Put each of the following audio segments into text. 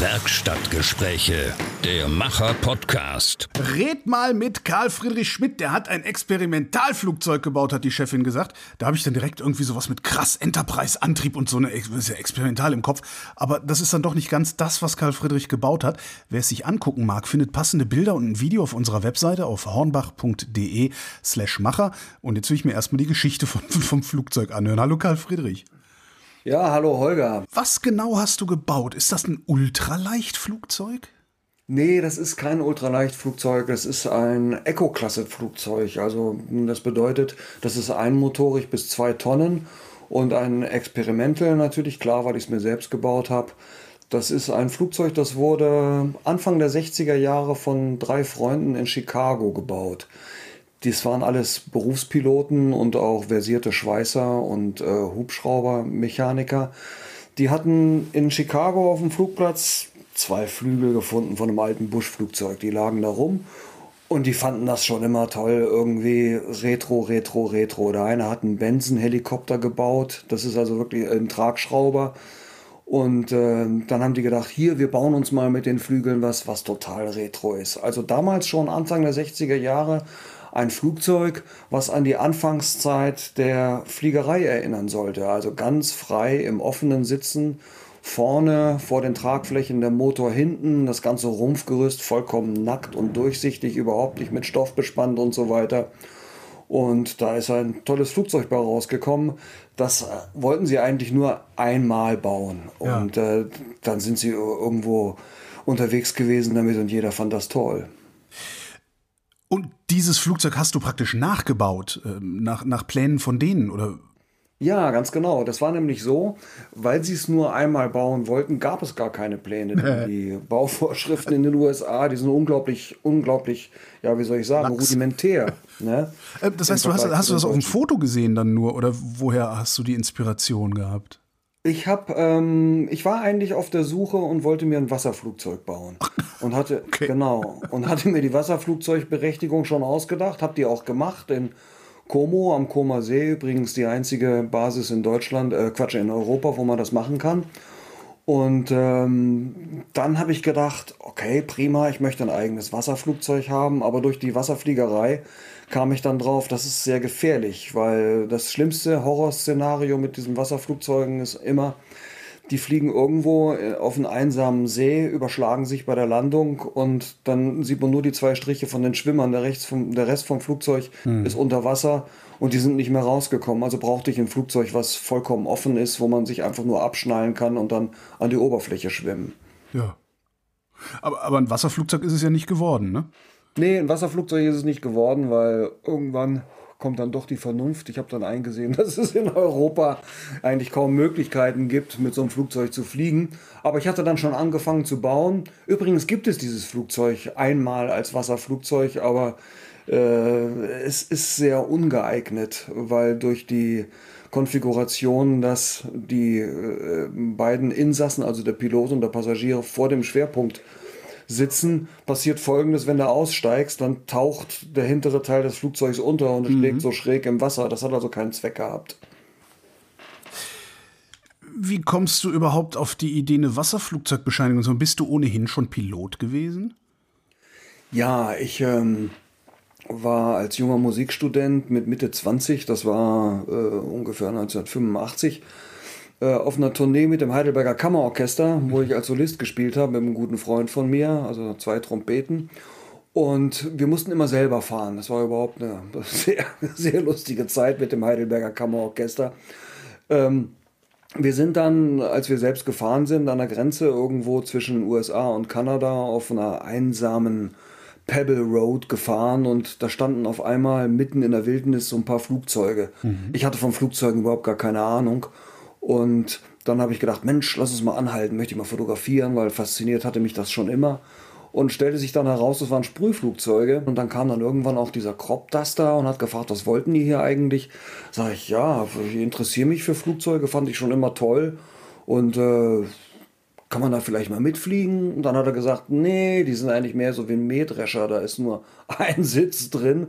Werkstattgespräche, der Macher-Podcast. Red mal mit Karl Friedrich Schmidt, der hat ein Experimentalflugzeug gebaut, hat die Chefin gesagt. Da habe ich dann direkt irgendwie sowas mit krass Enterprise-Antrieb und so eine, ist ja experimental im Kopf. Aber das ist dann doch nicht ganz das, was Karl Friedrich gebaut hat. Wer es sich angucken mag, findet passende Bilder und ein Video auf unserer Webseite auf hornbach.de slash Macher. Und jetzt will ich mir erstmal die Geschichte von, vom Flugzeug anhören. Hallo Karl Friedrich. Ja, hallo Holger. Was genau hast du gebaut? Ist das ein Ultraleichtflugzeug? Nee, das ist kein Ultraleichtflugzeug, das ist ein Eco-Klasse-Flugzeug. Also das bedeutet, das ist einmotorig bis zwei Tonnen und ein Experimental natürlich, klar, weil ich es mir selbst gebaut habe. Das ist ein Flugzeug, das wurde Anfang der 60er Jahre von drei Freunden in Chicago gebaut. Dies waren alles Berufspiloten und auch versierte Schweißer und äh, Hubschraubermechaniker. Die hatten in Chicago auf dem Flugplatz zwei Flügel gefunden von einem alten Buschflugzeug. Die lagen da rum und die fanden das schon immer toll, irgendwie Retro, Retro, Retro. Der eine hat einen Benson-Helikopter gebaut, das ist also wirklich ein Tragschrauber. Und äh, dann haben die gedacht, hier, wir bauen uns mal mit den Flügeln was, was total retro ist. Also damals schon Anfang der 60er Jahre ein Flugzeug, was an die Anfangszeit der Fliegerei erinnern sollte. Also ganz frei im offenen Sitzen, vorne vor den Tragflächen der Motor hinten, das ganze Rumpfgerüst vollkommen nackt und durchsichtig, überhaupt nicht mit Stoff bespannt und so weiter. Und da ist ein tolles Flugzeug bei rausgekommen. Das wollten sie eigentlich nur einmal bauen. Ja. Und äh, dann sind sie irgendwo unterwegs gewesen damit und jeder fand das toll. Und dieses Flugzeug hast du praktisch nachgebaut, äh, nach, nach Plänen von denen, oder? Ja, ganz genau. Das war nämlich so, weil sie es nur einmal bauen wollten, gab es gar keine Pläne. die Bauvorschriften in den USA, die sind unglaublich, unglaublich, ja, wie soll ich sagen, Lachs. rudimentär. Ne? Äh, das heißt, du hast, hast du das auf dem Foto gesehen dann nur, oder woher hast du die Inspiration gehabt? Ich habe, ähm, ich war eigentlich auf der Suche und wollte mir ein Wasserflugzeug bauen und hatte okay. genau und hatte mir die Wasserflugzeugberechtigung schon ausgedacht, habe die auch gemacht in Como am Koma See übrigens die einzige Basis in Deutschland, äh, Quatsch in Europa, wo man das machen kann. Und ähm, dann habe ich gedacht, okay, prima, ich möchte ein eigenes Wasserflugzeug haben, aber durch die Wasserfliegerei kam ich dann drauf, das ist sehr gefährlich, weil das schlimmste Horrorszenario mit diesen Wasserflugzeugen ist immer, die fliegen irgendwo äh, auf einen einsamen See, überschlagen sich bei der Landung und dann sieht man nur die zwei Striche von den Schwimmern. Der, vom, der Rest vom Flugzeug hm. ist unter Wasser und die sind nicht mehr rausgekommen. Also brauchte ich ein Flugzeug, was vollkommen offen ist, wo man sich einfach nur abschnallen kann und dann an die Oberfläche schwimmen. Ja. Aber, aber ein Wasserflugzeug ist es ja nicht geworden, ne? Nee, ein Wasserflugzeug ist es nicht geworden, weil irgendwann kommt dann doch die Vernunft. Ich habe dann eingesehen, dass es in Europa eigentlich kaum Möglichkeiten gibt, mit so einem Flugzeug zu fliegen. Aber ich hatte dann schon angefangen zu bauen. Übrigens gibt es dieses Flugzeug einmal als Wasserflugzeug, aber äh, es ist sehr ungeeignet, weil durch die Konfiguration, dass die äh, beiden Insassen, also der Pilot und der Passagier, vor dem Schwerpunkt sitzen, passiert folgendes, wenn du aussteigst, dann taucht der hintere Teil des Flugzeugs unter und mhm. schlägt so schräg im Wasser. Das hat also keinen Zweck gehabt. Wie kommst du überhaupt auf die Idee, eine Wasserflugzeugbescheinigung zu haben? Bist du ohnehin schon Pilot gewesen? Ja, ich ähm, war als junger Musikstudent mit Mitte 20, das war äh, ungefähr 1985, äh, auf einer Tournee mit dem Heidelberger Kammerorchester, wo ich als Solist gespielt habe mit einem guten Freund von mir, also zwei Trompeten. Und wir mussten immer selber fahren. Das war überhaupt eine sehr, sehr lustige Zeit mit dem Heidelberger Kammerorchester. Ähm, wir sind dann, als wir selbst gefahren sind, an der Grenze irgendwo zwischen USA und Kanada auf einer einsamen Pebble Road gefahren und da standen auf einmal mitten in der Wildnis so ein paar Flugzeuge. Mhm. Ich hatte von Flugzeugen überhaupt gar keine Ahnung. Und dann habe ich gedacht, Mensch, lass uns mal anhalten, möchte ich mal fotografieren, weil fasziniert hatte mich das schon immer. Und stellte sich dann heraus, das waren Sprühflugzeuge. Und dann kam dann irgendwann auch dieser Crop Duster und hat gefragt, was wollten die hier eigentlich? Sag ich, ja, ich interessiere mich für Flugzeuge, fand ich schon immer toll. Und äh, kann man da vielleicht mal mitfliegen? Und dann hat er gesagt, nee, die sind eigentlich mehr so wie ein Mähdrescher, da ist nur ein Sitz drin.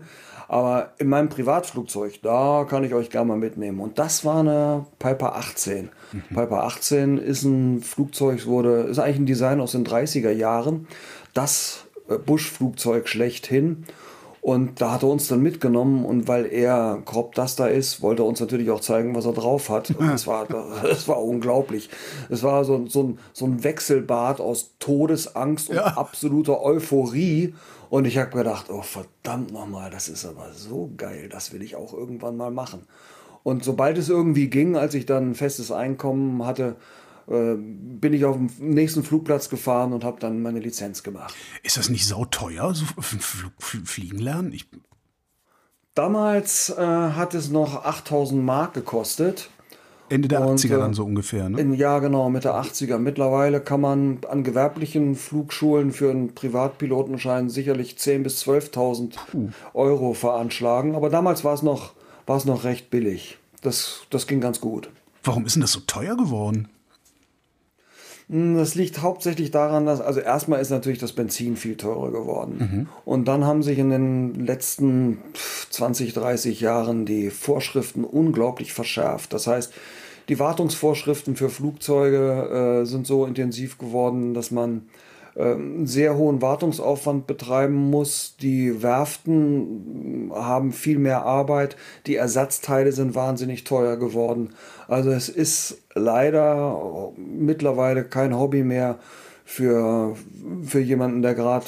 Aber in meinem Privatflugzeug, da kann ich euch gerne mal mitnehmen. Und das war eine Piper 18. Mhm. Piper 18 ist ein Flugzeug, wurde, ist eigentlich ein Design aus den 30er Jahren. Das äh, Busch-Flugzeug schlechthin. Und da hat er uns dann mitgenommen und weil er Crop Duster ist, wollte er uns natürlich auch zeigen, was er drauf hat. Und das war, das war unglaublich. Es war so, so, ein, so ein Wechselbad aus Todesangst und ja. absoluter Euphorie. Und ich habe gedacht, oh verdammt nochmal, das ist aber so geil, das will ich auch irgendwann mal machen. Und sobald es irgendwie ging, als ich dann ein festes Einkommen hatte, äh, bin ich auf den nächsten Flugplatz gefahren und habe dann meine Lizenz gemacht. Ist das nicht sauteuer, so fliegen lernen? Ich Damals äh, hat es noch 8000 Mark gekostet. Ende der und, 80er dann äh, so ungefähr, ne? In, ja, genau, Mitte 80er. Mittlerweile kann man an gewerblichen Flugschulen für einen Privatpilotenschein sicherlich 10.000 bis 12.000 uh. Euro veranschlagen. Aber damals war es noch, noch recht billig. Das, das ging ganz gut. Warum ist denn das so teuer geworden? Hm, das liegt hauptsächlich daran, dass, also erstmal ist natürlich das Benzin viel teurer geworden. Mhm. Und dann haben sich in den letzten 20, 30 Jahren die Vorschriften unglaublich verschärft. Das heißt, die Wartungsvorschriften für Flugzeuge äh, sind so intensiv geworden, dass man einen sehr hohen Wartungsaufwand betreiben muss. Die Werften haben viel mehr Arbeit. Die Ersatzteile sind wahnsinnig teuer geworden. Also es ist leider mittlerweile kein Hobby mehr für, für jemanden, der gerade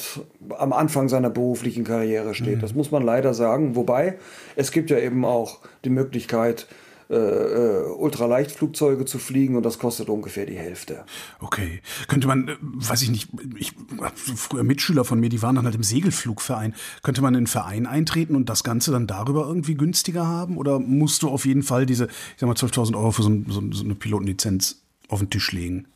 am Anfang seiner beruflichen Karriere steht. Mhm. Das muss man leider sagen. Wobei es gibt ja eben auch die Möglichkeit, äh, äh, Ultraleichtflugzeuge zu fliegen und das kostet ungefähr die Hälfte. Okay. Könnte man, äh, weiß ich nicht, ich früher Mitschüler von mir, die waren dann halt im Segelflugverein. Könnte man in einen Verein eintreten und das Ganze dann darüber irgendwie günstiger haben? Oder musst du auf jeden Fall diese, ich sag mal, 12.000 Euro für so, so, so eine Pilotenlizenz auf den Tisch legen?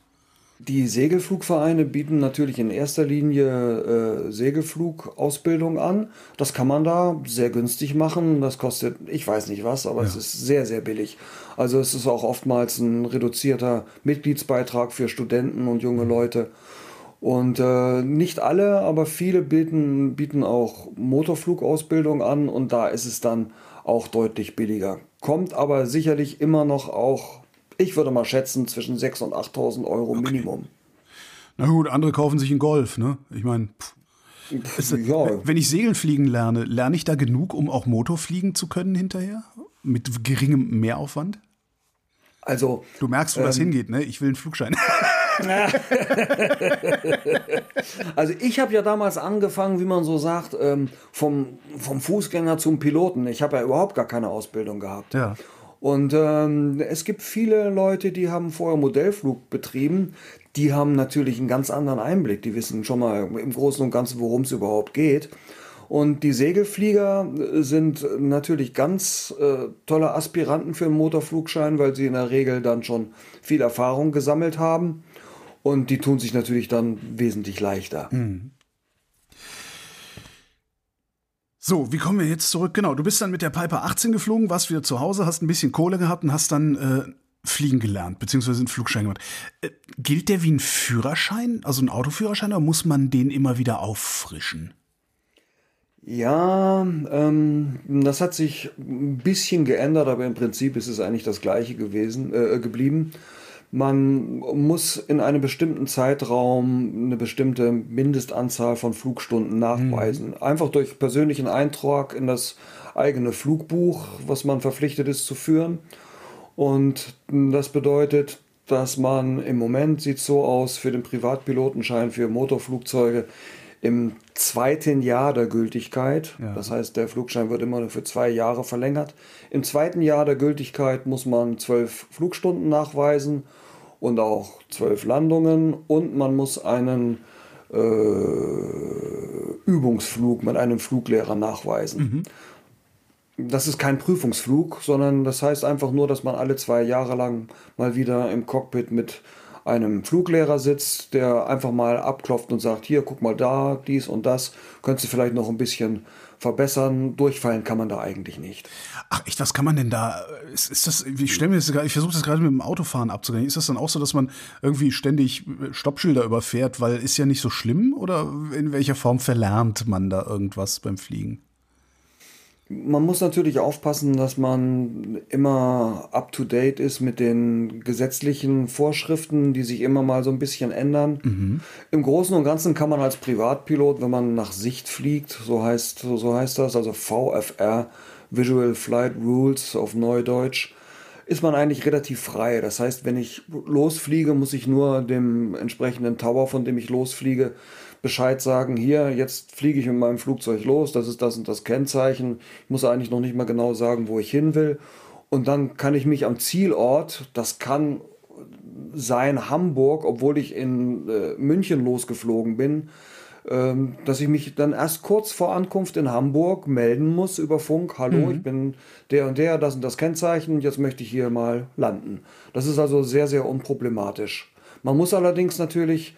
Die Segelflugvereine bieten natürlich in erster Linie äh, Segelflugausbildung an. Das kann man da sehr günstig machen. Das kostet, ich weiß nicht was, aber ja. es ist sehr, sehr billig. Also es ist auch oftmals ein reduzierter Mitgliedsbeitrag für Studenten und junge Leute. Und äh, nicht alle, aber viele bieten, bieten auch Motorflugausbildung an und da ist es dann auch deutlich billiger. Kommt aber sicherlich immer noch auch ich würde mal schätzen, zwischen 6.000 und 8.000 Euro okay. Minimum. Na gut, andere kaufen sich einen Golf, ne? Ich meine, ja. wenn ich Segeln fliegen lerne, lerne ich da genug, um auch Motorfliegen zu können hinterher? Mit geringem Mehraufwand? Also. Du merkst, wo ähm, das hingeht, ne? Ich will einen Flugschein. also ich habe ja damals angefangen, wie man so sagt, ähm, vom, vom Fußgänger zum Piloten. Ich habe ja überhaupt gar keine Ausbildung gehabt. Ja. Und ähm, es gibt viele Leute, die haben vorher Modellflug betrieben. Die haben natürlich einen ganz anderen Einblick. Die wissen schon mal im Großen und Ganzen, worum es überhaupt geht. Und die Segelflieger sind natürlich ganz äh, tolle Aspiranten für einen Motorflugschein, weil sie in der Regel dann schon viel Erfahrung gesammelt haben. Und die tun sich natürlich dann wesentlich leichter. Mhm. So, wie kommen wir jetzt zurück? Genau, du bist dann mit der Piper 18 geflogen, warst wieder zu Hause, hast ein bisschen Kohle gehabt und hast dann äh, fliegen gelernt, beziehungsweise einen Flugschein gemacht. Äh, gilt der wie ein Führerschein, also ein Autoführerschein, oder muss man den immer wieder auffrischen? Ja, ähm, das hat sich ein bisschen geändert, aber im Prinzip ist es eigentlich das gleiche gewesen, äh, geblieben. Man muss in einem bestimmten Zeitraum eine bestimmte Mindestanzahl von Flugstunden nachweisen. Mhm. Einfach durch persönlichen Eintrag in das eigene Flugbuch, was man verpflichtet ist zu führen. Und das bedeutet, dass man im Moment sieht so aus für den Privatpilotenschein für Motorflugzeuge im zweiten Jahr der Gültigkeit. Ja. Das heißt, der Flugschein wird immer für zwei Jahre verlängert. Im zweiten Jahr der Gültigkeit muss man zwölf Flugstunden nachweisen und auch zwölf Landungen und man muss einen äh, Übungsflug mit einem Fluglehrer nachweisen. Mhm. Das ist kein Prüfungsflug, sondern das heißt einfach nur, dass man alle zwei Jahre lang mal wieder im Cockpit mit einem Fluglehrer sitzt, der einfach mal abklopft und sagt, hier, guck mal da, dies und das, könntest du vielleicht noch ein bisschen verbessern. Durchfallen kann man da eigentlich nicht. Ach, echt, was kann man denn da? Ist, ist das, ich stelle mir das ich versuche das gerade mit dem Autofahren abzugehen. Ist das dann auch so, dass man irgendwie ständig Stoppschilder überfährt, weil ist ja nicht so schlimm? Oder in welcher Form verlernt man da irgendwas beim Fliegen? Man muss natürlich aufpassen, dass man immer up-to-date ist mit den gesetzlichen Vorschriften, die sich immer mal so ein bisschen ändern. Mhm. Im Großen und Ganzen kann man als Privatpilot, wenn man nach Sicht fliegt, so heißt, so heißt das, also VFR, Visual Flight Rules auf Neudeutsch, ist man eigentlich relativ frei. Das heißt, wenn ich losfliege, muss ich nur dem entsprechenden Tower, von dem ich losfliege, Bescheid sagen, hier, jetzt fliege ich mit meinem Flugzeug los, das ist das und das Kennzeichen. Ich muss eigentlich noch nicht mal genau sagen, wo ich hin will. Und dann kann ich mich am Zielort, das kann sein Hamburg, obwohl ich in äh, München losgeflogen bin, ähm, dass ich mich dann erst kurz vor Ankunft in Hamburg melden muss über Funk. Hallo, mhm. ich bin der und der, das und das Kennzeichen, jetzt möchte ich hier mal landen. Das ist also sehr, sehr unproblematisch. Man muss allerdings natürlich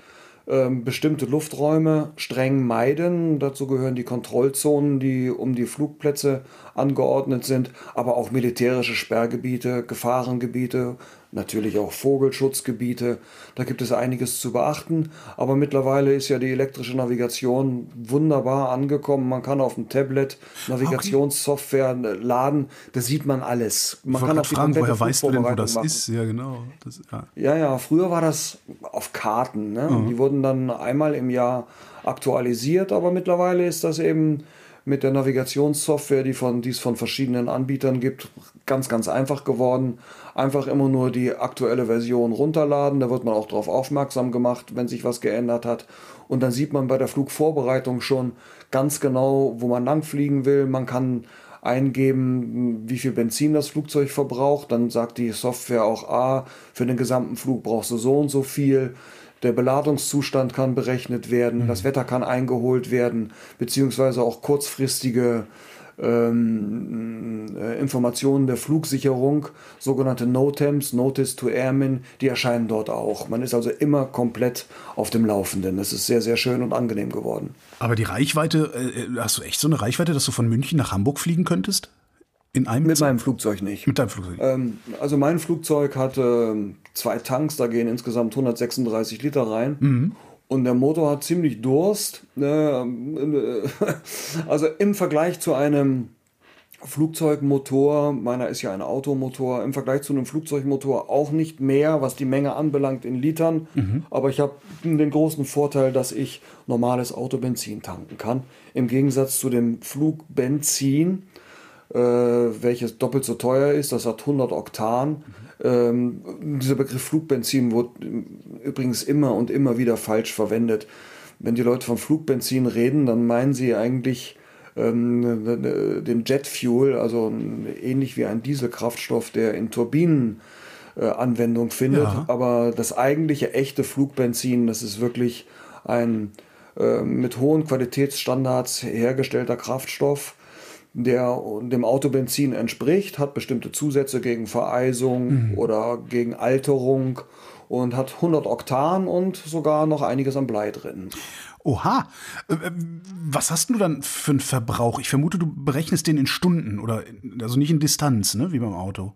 bestimmte Lufträume streng meiden. Dazu gehören die Kontrollzonen, die um die Flugplätze angeordnet sind, aber auch militärische Sperrgebiete, Gefahrengebiete, natürlich auch Vogelschutzgebiete. Da gibt es einiges zu beachten. Aber mittlerweile ist ja die elektrische Navigation wunderbar angekommen. Man kann auf dem Tablet Navigationssoftware okay. laden. Da sieht man alles. Man kann auch fragen, woher weißt du denn, wo das machen. ist? Ja, genau. Das, ja. ja. ja, früher war das auf Karten. Ne? Mhm. Die wurden dann einmal im Jahr aktualisiert, aber mittlerweile ist das eben mit der Navigationssoftware, die, von, die es von verschiedenen Anbietern gibt, ganz, ganz einfach geworden. Einfach immer nur die aktuelle Version runterladen. Da wird man auch darauf aufmerksam gemacht, wenn sich was geändert hat. Und dann sieht man bei der Flugvorbereitung schon ganz genau, wo man langfliegen will. Man kann eingeben, wie viel Benzin das Flugzeug verbraucht. Dann sagt die Software auch, ah, für den gesamten Flug brauchst du so und so viel der Beladungszustand kann berechnet werden, mhm. das Wetter kann eingeholt werden, beziehungsweise auch kurzfristige ähm, äh, Informationen der Flugsicherung, sogenannte NOTAMs, Notice to Airmen, die erscheinen dort auch. Man ist also immer komplett auf dem Laufenden. Das ist sehr, sehr schön und angenehm geworden. Aber die Reichweite, äh, hast du echt so eine Reichweite, dass du von München nach Hamburg fliegen könntest? In einem Mit meinem Flugzeug nicht. Mit deinem Flugzeug? Ähm, also mein Flugzeug hatte ähm, zwei Tanks, da gehen insgesamt 136 Liter rein. Mhm. Und der Motor hat ziemlich Durst. Ne? Also im Vergleich zu einem Flugzeugmotor, meiner ist ja ein Automotor, im Vergleich zu einem Flugzeugmotor auch nicht mehr, was die Menge anbelangt in Litern. Mhm. Aber ich habe den großen Vorteil, dass ich normales Autobenzin tanken kann. Im Gegensatz zu dem Flugbenzin, äh, welches doppelt so teuer ist, das hat 100 Oktan. Mhm ähm, dieser Begriff Flugbenzin wurde übrigens immer und immer wieder falsch verwendet. Wenn die Leute von Flugbenzin reden, dann meinen sie eigentlich ähm, den Jetfuel, also ähnlich wie ein Dieselkraftstoff, der in Turbinen äh, Anwendung findet. Ja. Aber das eigentliche echte Flugbenzin, das ist wirklich ein äh, mit hohen Qualitätsstandards hergestellter Kraftstoff der dem Autobenzin entspricht, hat bestimmte Zusätze gegen Vereisung mhm. oder gegen Alterung und hat 100 Oktan und sogar noch einiges an Blei drin. Oha, äh, äh, was hast du dann für einen Verbrauch? Ich vermute, du berechnest den in Stunden oder also nicht in Distanz, ne, wie beim Auto.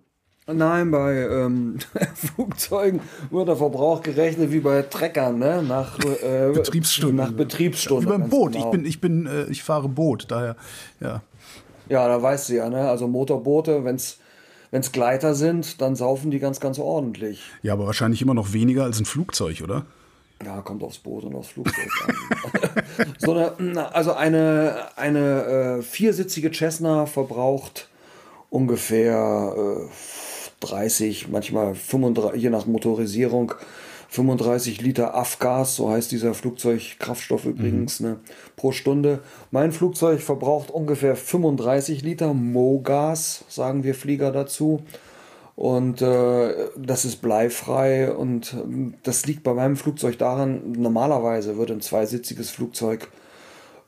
Nein, bei ähm, Flugzeugen wird der Verbrauch gerechnet wie bei Treckern, ne? Nach äh, Betriebsstunden. Nach Betriebsstunden. Wie beim Boot. Genau. Ich bin, ich bin, äh, ich fahre Boot, daher, ja. Ja, da weißt du ja, ne? Also Motorboote, wenn es Gleiter sind, dann saufen die ganz, ganz ordentlich. Ja, aber wahrscheinlich immer noch weniger als ein Flugzeug, oder? Ja, kommt aufs Boot und aufs Flugzeug an. so eine, also eine, eine äh, viersitzige Cessna verbraucht ungefähr äh, 30, manchmal 35, je nach Motorisierung, 35 Liter Afgas, so heißt dieser Flugzeugkraftstoff übrigens, mhm. ne, pro Stunde. Mein Flugzeug verbraucht ungefähr 35 Liter Mogas, sagen wir Flieger dazu. Und äh, das ist bleifrei und äh, das liegt bei meinem Flugzeug daran, normalerweise würde ein zweisitziges Flugzeug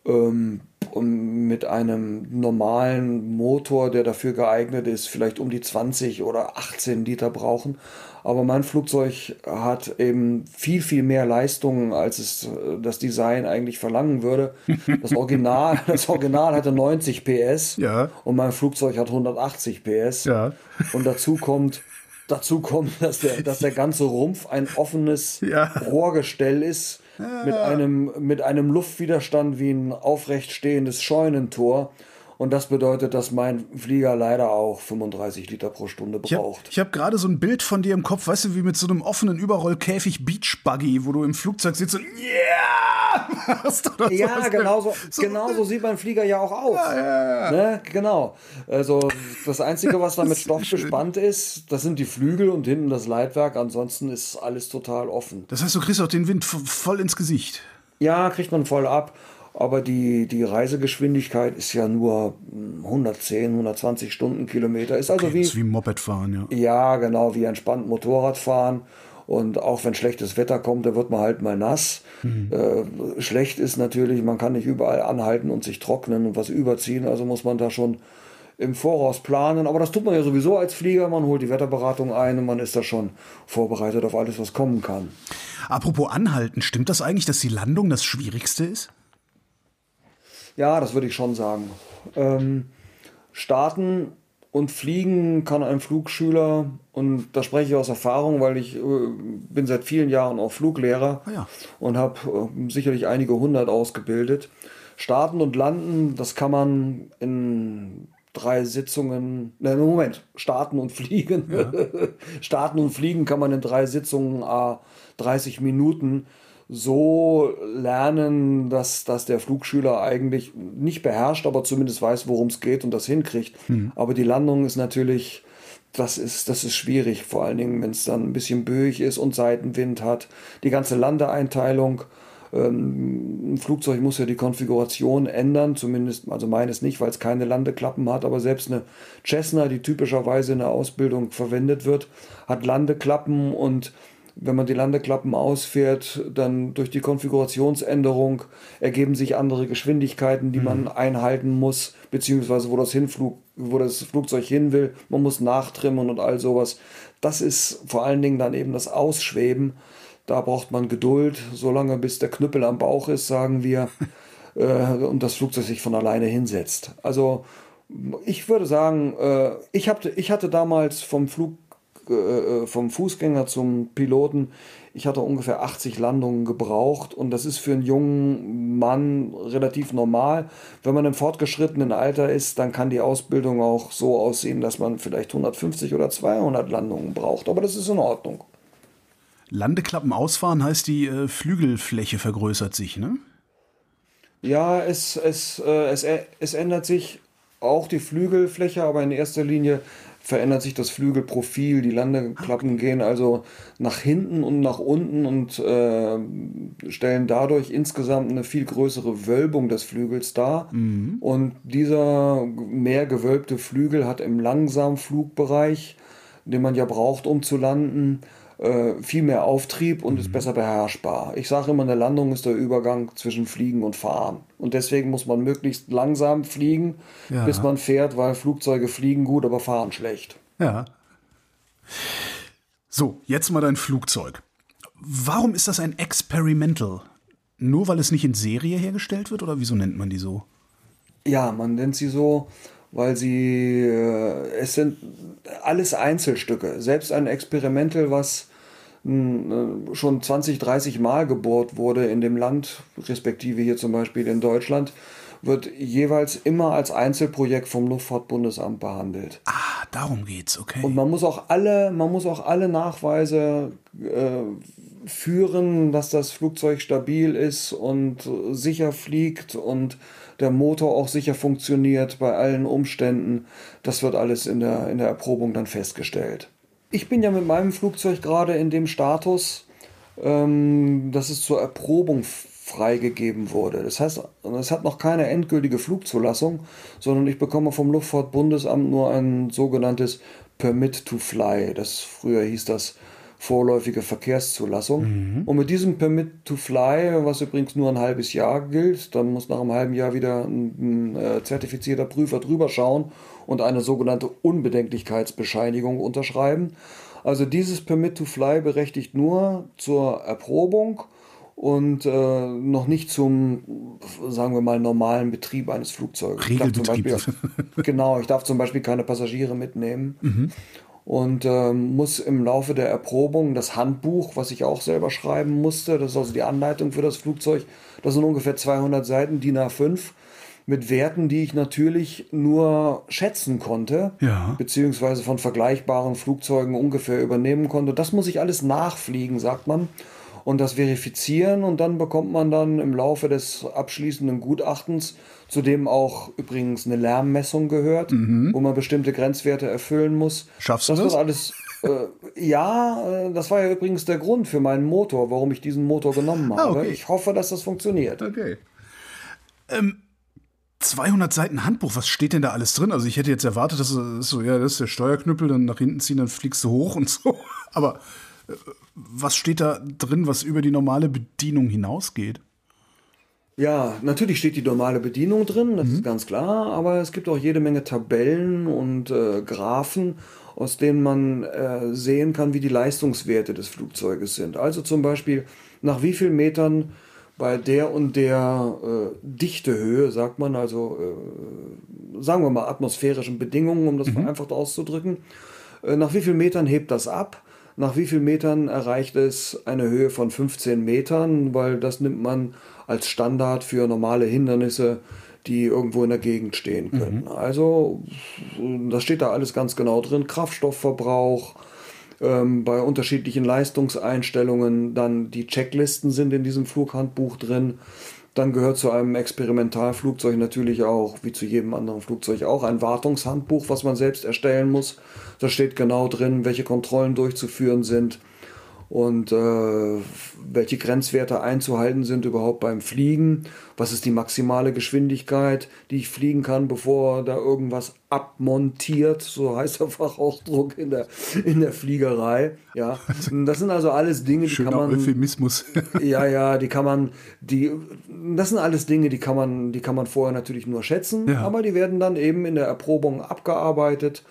ähm, mit einem normalen Motor, der dafür geeignet ist, vielleicht um die 20 oder 18 Liter brauchen. Aber mein Flugzeug hat eben viel, viel mehr Leistung, als es äh, das Design eigentlich verlangen würde. Das Original, das Original hatte 90 PS ja. und mein Flugzeug hat 180 PS. Ja. Und dazu kommt, dazu kommt, dass der, dass der ganze Rumpf ein offenes ja. Rohrgestell ist mit einem, mit einem Luftwiderstand wie ein aufrecht stehendes Scheunentor. Und das bedeutet, dass mein Flieger leider auch 35 Liter pro Stunde braucht. Ich habe hab gerade so ein Bild von dir im Kopf, weißt du, wie mit so einem offenen Überrollkäfig Beachbuggy, wo du im Flugzeug sitzt und yeah! Hast du ja, so genau so, so, genau so sieht mein Flieger ja auch aus. Ja, ja, ja. Ne? Genau. Also das Einzige, was da mit Stoff bespannt ist, das sind die Flügel und hinten das Leitwerk. Ansonsten ist alles total offen. Das heißt, du kriegst auch den Wind voll ins Gesicht. Ja, kriegt man voll ab aber die, die Reisegeschwindigkeit ist ja nur 110, 120 Stundenkilometer. Ist also okay, wie, ist wie Moped fahren, ja. Ja, genau, wie entspannt Motorrad fahren. Und auch wenn schlechtes Wetter kommt, da wird man halt mal nass. Mhm. Äh, schlecht ist natürlich, man kann nicht überall anhalten und sich trocknen und was überziehen. Also muss man da schon im Voraus planen. Aber das tut man ja sowieso als Flieger. Man holt die Wetterberatung ein und man ist da schon vorbereitet auf alles, was kommen kann. Apropos Anhalten, stimmt das eigentlich, dass die Landung das Schwierigste ist? Ja, das würde ich schon sagen. Ähm, starten und fliegen kann ein Flugschüler, und da spreche ich aus Erfahrung, weil ich äh, bin seit vielen Jahren auch Fluglehrer ah ja. und habe äh, sicherlich einige hundert ausgebildet. Starten und landen, das kann man in drei Sitzungen, nein, Moment, starten und fliegen. Ja. starten und fliegen kann man in drei Sitzungen, a 30 Minuten so lernen, dass, dass der Flugschüler eigentlich nicht beherrscht, aber zumindest weiß, worum es geht und das hinkriegt. Mhm. Aber die Landung ist natürlich, das ist, das ist schwierig, vor allen Dingen, wenn es dann ein bisschen böig ist und Seitenwind hat. Die ganze Landeeinteilung. Ähm, ein Flugzeug muss ja die Konfiguration ändern, zumindest, also meines nicht, weil es keine Landeklappen hat, aber selbst eine Cessna, die typischerweise in der Ausbildung verwendet wird, hat Landeklappen und wenn man die Landeklappen ausfährt, dann durch die Konfigurationsänderung ergeben sich andere Geschwindigkeiten, die mhm. man einhalten muss, beziehungsweise wo das, Hinflug, wo das Flugzeug hin will. Man muss nachtrimmen und all sowas. Das ist vor allen Dingen dann eben das Ausschweben. Da braucht man Geduld, solange bis der Knüppel am Bauch ist, sagen wir, äh, und das Flugzeug sich von alleine hinsetzt. Also ich würde sagen, äh, ich, hab, ich hatte damals vom Flug äh, vom Fußgänger zum Piloten. Ich hatte ungefähr 80 Landungen gebraucht und das ist für einen jungen Mann relativ normal. Wenn man im fortgeschrittenen Alter ist, dann kann die Ausbildung auch so aussehen, dass man vielleicht 150 oder 200 Landungen braucht. Aber das ist in Ordnung. Landeklappen ausfahren heißt, die äh, Flügelfläche vergrößert sich, ne? Ja, es, es, äh, es, es ändert sich auch die Flügelfläche, aber in erster Linie verändert sich das Flügelprofil. Die Landeklappen gehen also nach hinten und nach unten und äh, stellen dadurch insgesamt eine viel größere Wölbung des Flügels dar. Mhm. Und dieser mehr gewölbte Flügel hat im Langsamflugbereich, den man ja braucht, um zu landen, äh, viel mehr Auftrieb und mhm. ist besser beherrschbar. Ich sage immer, eine Landung ist der Übergang zwischen Fliegen und Fahren. Und deswegen muss man möglichst langsam fliegen, ja. bis man fährt, weil Flugzeuge fliegen gut, aber fahren schlecht. Ja. So, jetzt mal dein Flugzeug. Warum ist das ein Experimental? Nur weil es nicht in Serie hergestellt wird oder wieso nennt man die so? Ja, man nennt sie so, weil sie, äh, es sind alles Einzelstücke. Selbst ein Experimental, was äh, schon 20, 30 Mal gebohrt wurde in dem Land, respektive hier zum Beispiel in Deutschland, wird jeweils immer als Einzelprojekt vom Luftfahrtbundesamt behandelt. Ah, darum geht's, okay. Und man muss auch alle, man muss auch alle Nachweise äh, führen, dass das Flugzeug stabil ist und sicher fliegt und der Motor auch sicher funktioniert bei allen Umständen. Das wird alles in der, in der Erprobung dann festgestellt. Ich bin ja mit meinem Flugzeug gerade in dem Status, ähm, dass es zur Erprobung freigegeben wurde. Das heißt, es hat noch keine endgültige Flugzulassung, sondern ich bekomme vom Luftfahrtbundesamt nur ein sogenanntes Permit to Fly. Das früher hieß das vorläufige Verkehrszulassung. Mhm. Und mit diesem Permit to Fly, was übrigens nur ein halbes Jahr gilt, dann muss nach einem halben Jahr wieder ein, ein äh, zertifizierter Prüfer drüber schauen und eine sogenannte Unbedenklichkeitsbescheinigung unterschreiben. Also dieses Permit to Fly berechtigt nur zur Erprobung und äh, noch nicht zum, sagen wir mal, normalen Betrieb eines Flugzeuges. Regelbetrieb. Ich Beispiel, genau, ich darf zum Beispiel keine Passagiere mitnehmen. Mhm und ähm, muss im Laufe der Erprobung das Handbuch, was ich auch selber schreiben musste, das ist also die Anleitung für das Flugzeug, das sind ungefähr 200 Seiten, DIN A5, mit Werten, die ich natürlich nur schätzen konnte, Ja. beziehungsweise von vergleichbaren Flugzeugen ungefähr übernehmen konnte. Das muss ich alles nachfliegen, sagt man, und das verifizieren und dann bekommt man dann im Laufe des abschließenden Gutachtens, zu dem auch übrigens eine Lärmmessung gehört, wo man bestimmte Grenzwerte erfüllen muss. Mhm. Schaffst du das? das? Alles äh, ja, äh, das war ja übrigens der Grund für meinen Motor, warum ich diesen Motor genommen Ah, habe. okay. Ich hoffe, dass das funktioniert. Okay. Ähm, 200 Seiten Handbuch, was steht denn da alles drin? Also ich hätte jetzt erwartet, dass es so, ja, das ist der Steuerknüppel, dann nach hinten ziehen, dann fliegst du hoch und so. Aber äh, was steht da drin, was über die normale Bedienung hinausgeht? Ja, natürlich steht die normale Bedienung drin, das ist ganz klar, aber es gibt auch jede Menge Tabellen und äh, Graphen, aus denen man äh, sehen kann, wie die Leistungswerte des Flugzeuges sind. Also zum Beispiel, nach wie vielen Metern bei der und der äh, Dichtehöhe, sagt man, also äh, sagen wir mal atmosphärischen Bedingungen, um das vereinfacht auszudrücken, äh, nach wie vielen Metern hebt das ab? Nach wie vielen Metern erreicht es eine Höhe von 15 Metern? Weil das nimmt man als Standard für normale Hindernisse, die irgendwo in der Gegend stehen können. Also, das steht da alles ganz genau drin. Kraftstoffverbrauch, ähm, bei unterschiedlichen Leistungseinstellungen, dann die Checklisten sind in diesem Flughandbuch drin. Dann gehört zu einem Experimentalflugzeug natürlich auch, wie zu jedem anderen Flugzeug auch, ein Wartungshandbuch, was man selbst erstellen muss. Da steht genau drin, welche Kontrollen durchzuführen sind und äh, welche Grenzwerte einzuhalten sind überhaupt beim Fliegen. Was ist die maximale Geschwindigkeit, die ich fliegen kann, bevor da irgendwas abmontiert, so heißt der Fachausdruck in der, in der Fliegerei. Ja, das sind also alles Dinge, die Schöner kann man Euphemismus. ja, ja, die kann man, die, das sind alles Dinge, die kann man, die kann man vorher natürlich nur schätzen, Ja. aber die werden dann eben in der Erprobung abgearbeitet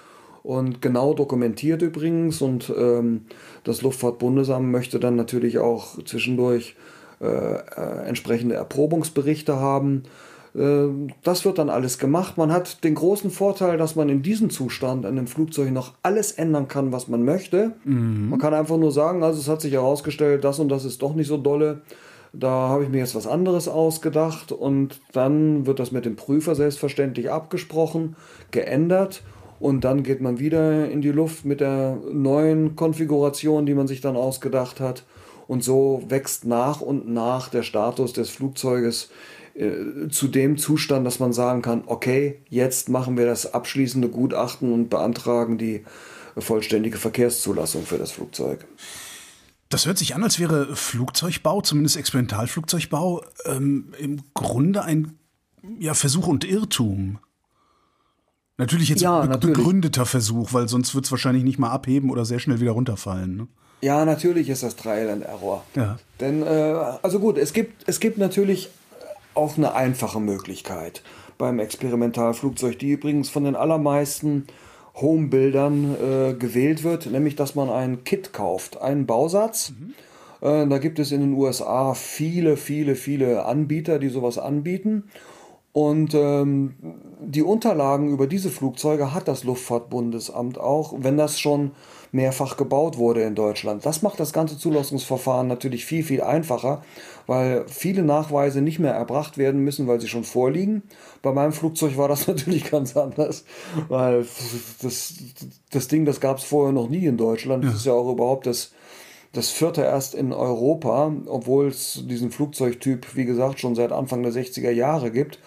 und genau dokumentiert übrigens. Und ähm, das Luftfahrtbundesamt möchte dann natürlich auch zwischendurch äh, äh, entsprechende Erprobungsberichte haben. Äh, Das wird dann alles gemacht. Man hat den großen Vorteil, dass man in diesem Zustand an dem Flugzeug noch alles ändern kann, was man möchte. Man kann einfach nur sagen, also es hat sich herausgestellt, das und das ist doch nicht so dolle. Da habe ich mir jetzt was anderes ausgedacht und dann wird das mit dem Prüfer selbstverständlich abgesprochen, geändert und dann geht man wieder in die Luft mit der neuen Konfiguration, die man sich dann ausgedacht hat. Und so wächst nach und nach der Status des Flugzeuges äh, zu dem Zustand, dass man sagen kann, okay, jetzt machen wir das abschließende Gutachten und beantragen die vollständige Verkehrszulassung für das Flugzeug. Das hört sich an, als wäre Flugzeugbau, zumindest Experimentalflugzeugbau, ähm, im Grunde ein ja, Versuch und Irrtum. Natürlich jetzt Ja, be natürlich. begründeter Versuch, weil sonst wird es wahrscheinlich nicht mal abheben oder sehr schnell wieder runterfallen. Ne? Ja, natürlich ist das Trial and Error. Ja. Denn, äh, also gut, es gibt, es gibt natürlich auch eine einfache Möglichkeit beim Experimentalflugzeug, die übrigens von den allermeisten Homebildern äh, gewählt wird, nämlich dass man ein Kit kauft, einen Bausatz. Äh, da gibt es in den USA viele, viele, viele Anbieter, die sowas anbieten. Und ähm, die Unterlagen über diese Flugzeuge hat das Luftfahrtbundesamt auch, wenn das schon mehrfach gebaut wurde in Deutschland. Das macht das ganze Zulassungsverfahren natürlich viel, viel einfacher, weil viele Nachweise nicht mehr erbracht werden müssen, weil sie schon vorliegen. Bei meinem Flugzeug war das natürlich ganz anders, weil das, das Ding, das gab es vorher noch nie in Deutschland. Das ist ja auch überhaupt das, das vierte erst in Europa, obwohl es diesen Flugzeugtyp, wie gesagt, schon seit Anfang der 60er Jahre gibt.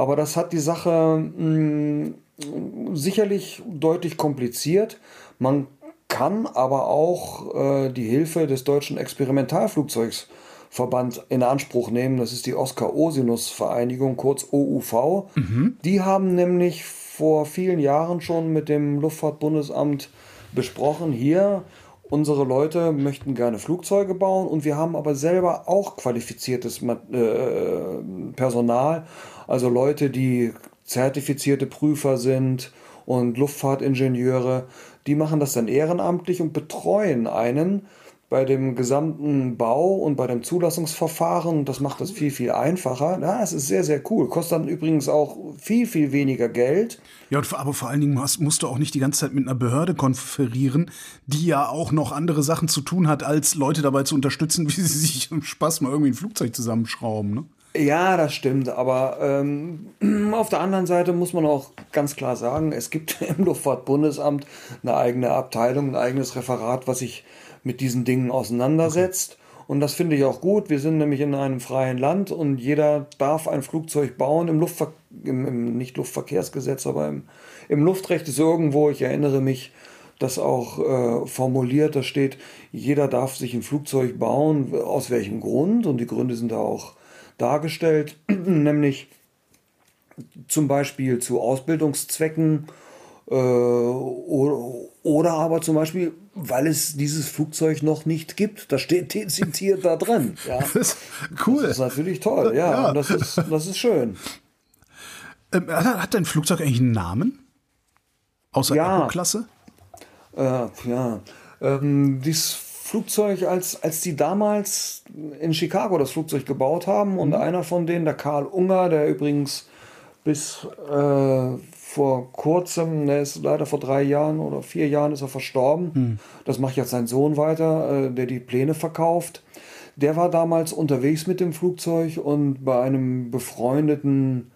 Aber das hat die Sache mh, sicherlich deutlich kompliziert. Man kann aber auch äh, die Hilfe des deutschen Experimentalflugzeugsverband in Anspruch nehmen. Das ist die Oskar Osinus Vereinigung, kurz OUV. Die haben nämlich vor vielen Jahren schon mit dem Luftfahrtbundesamt besprochen, hier unsere Leute möchten gerne Flugzeuge bauen und wir haben aber selber auch qualifiziertes äh, Personal, also Leute, die zertifizierte Prüfer sind und Luftfahrtingenieure, die machen das dann ehrenamtlich und betreuen einen bei dem gesamten Bau und bei dem Zulassungsverfahren. Das macht das viel, viel einfacher. Ja, es ist sehr, sehr cool. Kostet dann übrigens auch viel, viel weniger Geld. Ja, aber vor allen Dingen musst du auch nicht die ganze Zeit mit einer Behörde konferieren, die ja auch noch andere Sachen zu tun hat, als Leute dabei zu unterstützen, wie sie sich im Spaß mal irgendwie ein Flugzeug zusammenschrauben. Ne? Ja, das stimmt. Aber ähm, auf der anderen Seite muss man auch ganz klar sagen, es gibt im Luftfahrtbundesamt eine eigene Abteilung, ein eigenes Referat, was sich mit diesen Dingen auseinandersetzt. Und das finde ich auch gut. Wir sind nämlich in einem freien Land und jeder darf ein Flugzeug bauen. Im, Luftver im, im nicht Luftverkehrsgesetz, aber im, im Luftrecht ist irgendwo, ich erinnere mich, das auch äh, formuliert, da steht, jeder darf sich ein Flugzeug bauen, aus welchem Grund. Und die Gründe sind da auch dargestellt, nämlich zum Beispiel zu Ausbildungszwecken äh, oder, aber zum Beispiel, weil es dieses Flugzeug noch nicht gibt. Das steht dezidiert da drin. Ja. Das ist cool. Das ist natürlich toll, ja. Ja. Das, ist, das ist schön. Ähm, hat, dein Flugzeug eigentlich einen Namen? Außer Ja. Echo-Klasse? Äh, ja. Ähm, dieses Flugzeug, als, als die damals in Chicago das Flugzeug gebaut haben und einer von denen, der Karl Unger, der übrigens bis äh, vor kurzem, der ist leider vor drei Jahren oder vier Jahren ist er verstorben. Das macht jetzt sein Sohn weiter, äh, der die Pläne verkauft. Der war damals unterwegs mit dem Flugzeug und bei einem befreundeten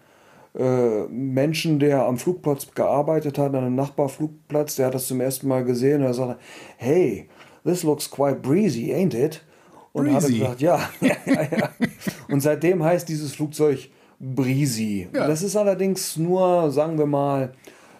äh, Menschen, der am Flugplatz gearbeitet hat, an einem Nachbarflugplatz, der hat das zum ersten Mal gesehen und er sagte, hey, this looks quite breezy, ain't it? Und Breezy. gesagt, ja, ja, ja, ja. Und seitdem heißt dieses Flugzeug Breezy. Ja. Das ist allerdings nur, sagen wir mal,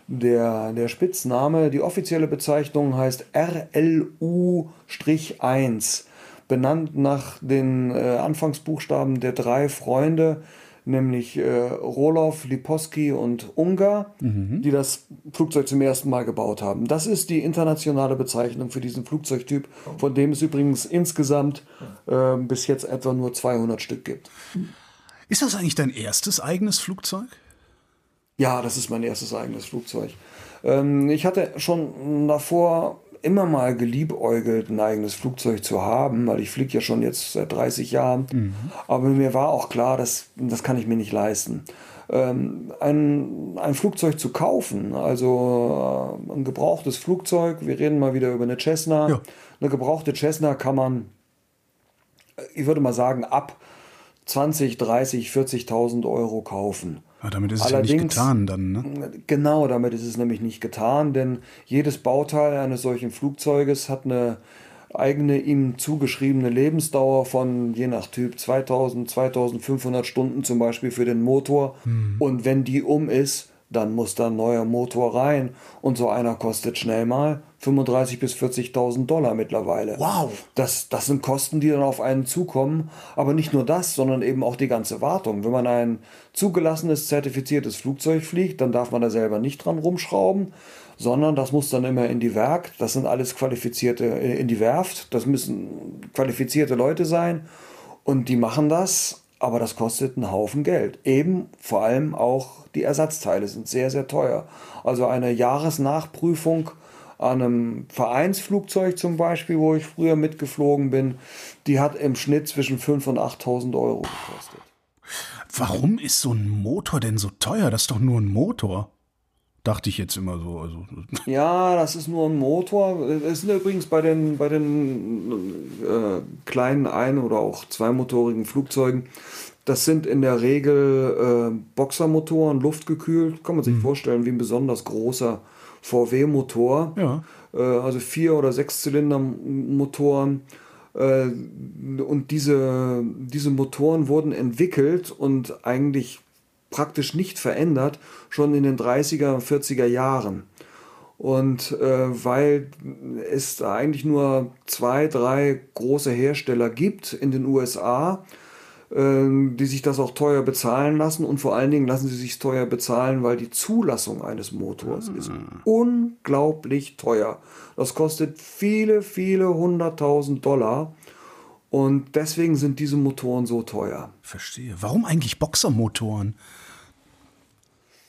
der, der Spitzname. Die offizielle Bezeichnung heißt RLU-1, benannt nach den äh, Anfangsbuchstaben der drei Freunde, nämlich äh, Roloff, Liposki und Ungar, die das Flugzeug zum ersten Mal gebaut haben. Das ist die internationale Bezeichnung für diesen Flugzeugtyp, von dem es übrigens insgesamt äh, bis jetzt etwa nur 200 Stück gibt. Ist das eigentlich dein erstes eigenes Flugzeug? Ja, das ist mein erstes eigenes Flugzeug. Ähm, ich hatte schon davor immer mal geliebäugelt, ein eigenes Flugzeug zu haben, weil ich fliege ja schon jetzt seit 30 Jahren. Aber mir war auch klar, dass, das kann ich mir nicht leisten. Ähm, ein, ein Flugzeug zu kaufen, also äh, ein gebrauchtes Flugzeug, wir reden mal wieder über eine Cessna. Ja. Eine gebrauchte Cessna kann man, äh, ich würde mal sagen, ab 20, 30, 40.000 Euro kaufen. Ja, damit ist es ja nicht getan dann, ne? Genau, damit ist es nämlich nicht getan, denn jedes Bauteil eines solchen Flugzeuges hat eine eigene ihm zugeschriebene Lebensdauer von je nach Typ 2000, 2500 Stunden zum Beispiel für den Motor. Und wenn die um ist, dann muss da ein neuer Motor rein. Und so einer kostet schnell mal 35.000 bis 40.000 Dollar mittlerweile. Wow. Das, das sind Kosten, die dann auf einen zukommen. Aber nicht nur das, sondern eben auch die ganze Wartung. Wenn man ein zugelassenes, zertifiziertes Flugzeug fliegt, dann darf man da selber nicht dran rumschrauben, sondern das muss dann immer in die Werk. Das sind alles qualifizierte, äh, in die Werft. Das müssen qualifizierte Leute sein. Und die machen das, aber das kostet einen Haufen Geld. Eben vor allem auch die Ersatzteile sind sehr, sehr teuer. Also eine Jahresnachprüfung an einem Vereinsflugzeug zum Beispiel, wo ich früher mitgeflogen bin, die hat im Schnitt zwischen 5.000 und 8.000 Euro gekostet. Warum ist so ein Motor denn so teuer? Das ist doch nur ein Motor. Dachte ich jetzt immer so. Also, Ja, das ist nur ein Motor. Es sind übrigens bei den, bei den äh, kleinen ein- oder auch zweimotorigen Flugzeugen, das sind in der Regel äh, Boxermotoren, luftgekühlt. Kann man sich vorstellen, wie ein besonders großer VW-Motor. Ja. Äh, also vier oder sechs Zylinder-Motoren. Äh, und diese, diese Motoren wurden entwickelt und eigentlich praktisch nicht verändert, schon in den 30er, 40er Jahren. Und äh, weil es eigentlich nur zwei, drei große Hersteller gibt in den USA, äh, die sich das auch teuer bezahlen lassen und vor allen Dingen lassen sie sich teuer bezahlen, weil die Zulassung eines Motors ist unglaublich teuer. Das kostet viele, viele hunderttausend Dollar und deswegen sind diese Motoren so teuer. verstehe. Warum eigentlich Boxermotoren?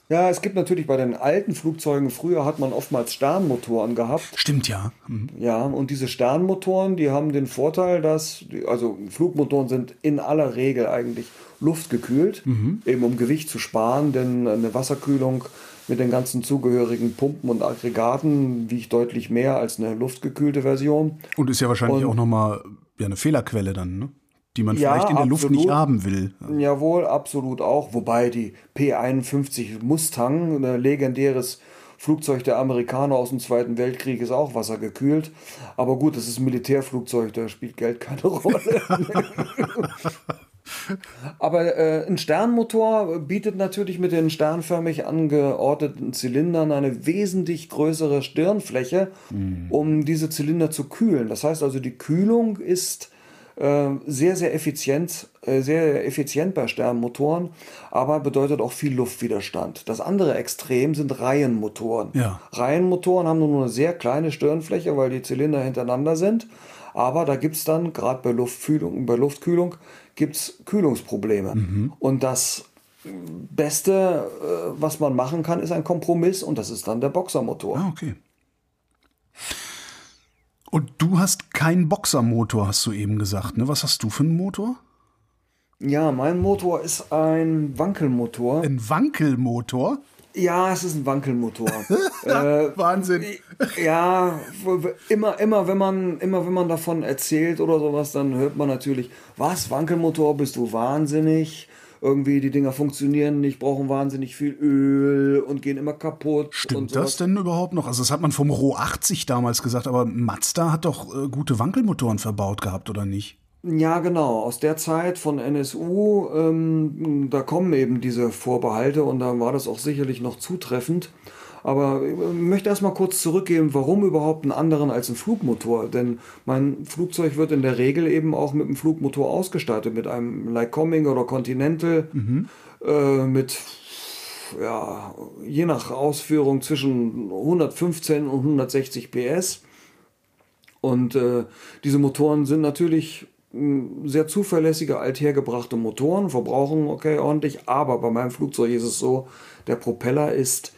Ja, es gibt natürlich bei den alten Flugzeugen, früher hat man oftmals Sternmotoren gehabt. Stimmt ja. Hm. Ja, und diese Sternmotoren, die haben den Vorteil, dass, also Flugmotoren sind in aller Regel eigentlich luftgekühlt, eben um Gewicht zu sparen, denn eine Wasserkühlung mit den ganzen zugehörigen Pumpen und Aggregaten wiegt deutlich mehr als eine luftgekühlte Version. Und ist ja wahrscheinlich Und- auch nochmal ja, eine Fehlerquelle dann, ne? Die man ja, vielleicht in der absolut. Luft nicht haben will. Jawohl, absolut auch. Wobei die P-51 Mustang, ein legendäres Flugzeug der Amerikaner aus dem Zweiten Weltkrieg, ist auch wassergekühlt. Aber gut, das ist ein Militärflugzeug, da spielt Geld keine Rolle. Aber äh, ein Sternmotor bietet natürlich mit den sternförmig angeordneten Zylindern eine wesentlich größere Stirnfläche, mhm. um diese Zylinder zu kühlen. Das heißt also, die Kühlung ist sehr, sehr effizient, äh, sehr effizient bei Sternmotoren, aber bedeutet auch viel Luftwiderstand. Das andere Extrem sind Reihenmotoren. Ja. Reihenmotoren haben nur eine sehr kleine Stirnfläche, weil die Zylinder hintereinander sind. Aber da gibt es dann, gerade bei Luftkühlung, bei Luftkühlung, gibt's Kühlungsprobleme. Mhm. Und das Beste, äh, was man machen kann, ist ein Kompromiss und das ist dann der Boxermotor. Ah, okay. Und du hast keinen Boxermotor, hast du eben gesagt. Ne? Was hast du für einen Motor? Ja, mein Motor ist ein Wankelmotor. Ein Wankelmotor? Ja, es ist ein Wankelmotor. äh, Wahnsinn. Ja, immer, immer, wenn man, immer wenn man davon erzählt oder sowas, dann hört man natürlich, was, Wankelmotor, bist du wahnsinnig? Irgendwie die Dinger funktionieren nicht, brauchen wahnsinnig viel Öl und gehen immer kaputt. Stimmt das denn überhaupt noch? Also das hat man vom Ro 80 damals gesagt, aber Mazda hat doch äh, gute Wankelmotoren verbaut gehabt, oder nicht? Ja, genau. Aus der Zeit von NSU, ähm, da kommen eben diese Vorbehalte und da war das auch sicherlich noch zutreffend. Aber ich möchte erstmal kurz zurückgeben, warum überhaupt einen anderen als ein Flugmotor? Denn mein Flugzeug wird in der Regel eben auch mit einem Flugmotor ausgestattet, mit einem Lycoming oder Continental, mhm. äh, mit ja, je nach Ausführung zwischen 115 und 160 PS. Und äh, diese Motoren sind natürlich hm, sehr zuverlässige, althergebrachte Motoren, verbrauchen okay ordentlich, aber bei meinem Flugzeug ist es so, der Propeller ist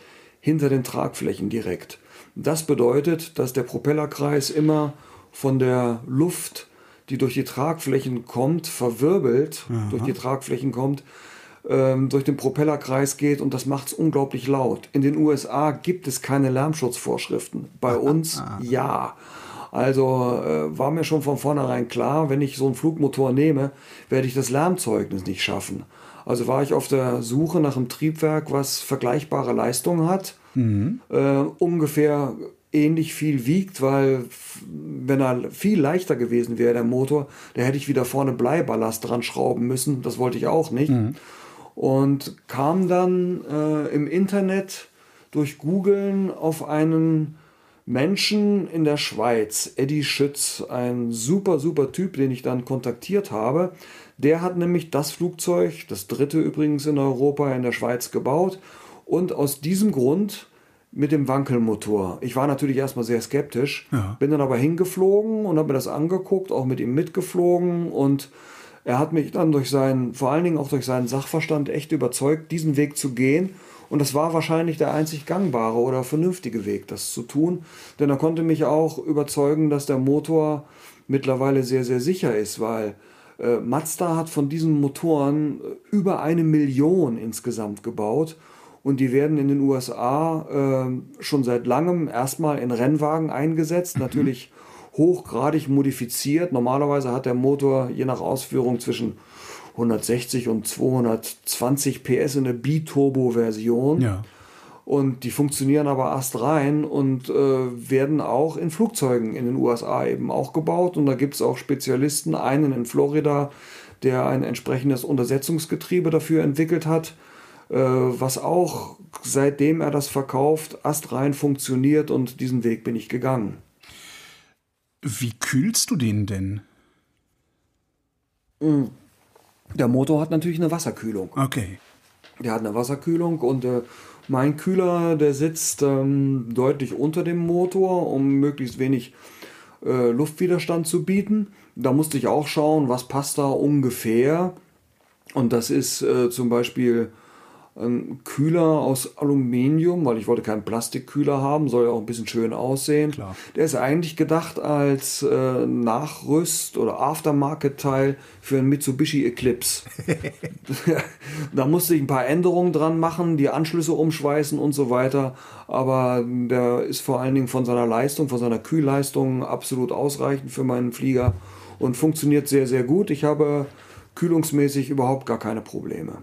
hinter den Tragflächen direkt. Das bedeutet, dass der Propellerkreis immer von der Luft, die durch die Tragflächen kommt, verwirbelt, Aha. durch die Tragflächen kommt, ähm, durch den Propellerkreis geht und das macht es unglaublich laut. In den USA gibt es keine Lärmschutzvorschriften. Bei uns ja. Also äh, war mir schon von vornherein klar, wenn ich so einen Flugmotor nehme, werde ich das Lärmzeugnis nicht schaffen. Also war ich auf der Suche nach einem Triebwerk, was vergleichbare Leistungen hat, mhm. äh, ungefähr ähnlich viel wiegt, weil wenn er viel leichter gewesen wäre, der Motor, da hätte ich wieder vorne Bleiballast dran schrauben müssen. Das wollte ich auch nicht. Mhm. Und kam dann äh, im Internet durch Googlen auf einen Menschen in der Schweiz, Eddie Schütz, ein super, super Typ, den ich dann kontaktiert habe. Der hat nämlich das Flugzeug, das dritte übrigens in Europa, in der Schweiz gebaut und aus diesem Grund mit dem Wankelmotor. Ich war natürlich erstmal sehr skeptisch, ja. bin dann aber hingeflogen und habe mir das angeguckt, auch mit ihm mitgeflogen und er hat mich dann durch seinen, vor allen Dingen auch durch seinen Sachverstand echt überzeugt, diesen Weg zu gehen und das war wahrscheinlich der einzig gangbare oder vernünftige Weg, das zu tun. Denn er konnte mich auch überzeugen, dass der Motor mittlerweile sehr, sehr sicher ist, weil äh, Mazda hat von diesen Motoren äh, über eine Million insgesamt gebaut. Und die werden in den USA äh, schon seit langem erstmal in Rennwagen eingesetzt. Mhm. Natürlich hochgradig modifiziert. Normalerweise hat der Motor je nach Ausführung zwischen 160 und 220 PS in der B-Turbo-Version. Ja. Und die funktionieren aber erst rein und äh, werden auch in Flugzeugen in den USA eben auch gebaut. Und da gibt es auch Spezialisten, einen in Florida, der ein entsprechendes Untersetzungsgetriebe dafür entwickelt hat, äh, was auch seitdem er das verkauft, astrein funktioniert und diesen Weg bin ich gegangen. Wie kühlst du den denn? Mhm. Der Motor hat natürlich eine Wasserkühlung. Okay. Der hat eine Wasserkühlung und äh, mein Kühler, der sitzt ähm, deutlich unter dem Motor, um möglichst wenig äh, Luftwiderstand zu bieten. Da musste ich auch schauen, was passt da ungefähr. Und das ist äh, zum Beispiel ein Kühler aus Aluminium, weil ich wollte keinen Plastikkühler haben, soll ja auch ein bisschen schön aussehen. Klar. Der ist eigentlich gedacht als äh, Nachrüst- oder Aftermarket-Teil für einen Mitsubishi Eclipse. da musste ich ein paar Änderungen dran machen, die Anschlüsse umschweißen und so weiter. Aber der ist vor allen Dingen von seiner Leistung, von seiner Kühlleistung absolut ausreichend für meinen Flieger. und funktioniert sehr, sehr gut. Ich habe kühlungsmäßig überhaupt gar keine Probleme.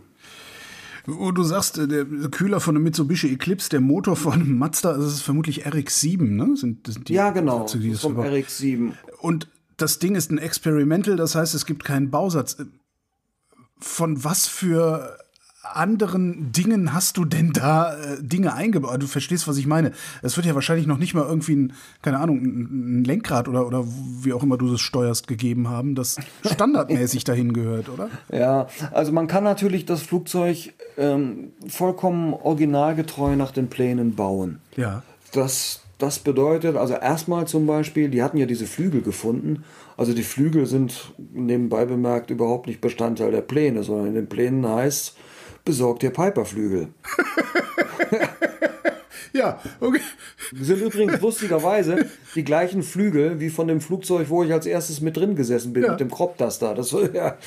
Wo du sagst, äh, der Kühler von einem Mitsubishi Eclipse, der Motor von einem Mazda, das ist vermutlich RX-7, ne? Sind, sind ja, genau, Fahrzeuge, vom RX-7. Und das Ding ist ein Experimental, das heißt, es gibt keinen Bausatz. Von was für anderen Dingen hast du denn da äh, Dinge eingebaut? Du verstehst, was ich meine. Es wird ja wahrscheinlich noch nicht mal irgendwie ein, keine Ahnung, ein, Lenkrad oder, oder wie auch immer du das steuerst gegeben haben, das standardmäßig dahin gehört, oder? Ja, also man kann natürlich das Flugzeug ähm, vollkommen originalgetreu nach den Plänen bauen. Ja. Das, das bedeutet, also erstmal zum Beispiel, die hatten ja diese Flügel gefunden. Also die Flügel sind nebenbei bemerkt überhaupt nicht Bestandteil der Pläne, sondern in den Plänen heißt besorgt dir Piperflügel. ja, okay. Sind übrigens lustigerweise die gleichen Flügel wie von dem Flugzeug, wo ich als erstes mit drin gesessen bin, ja. mit dem Crop Duster. Das, ja,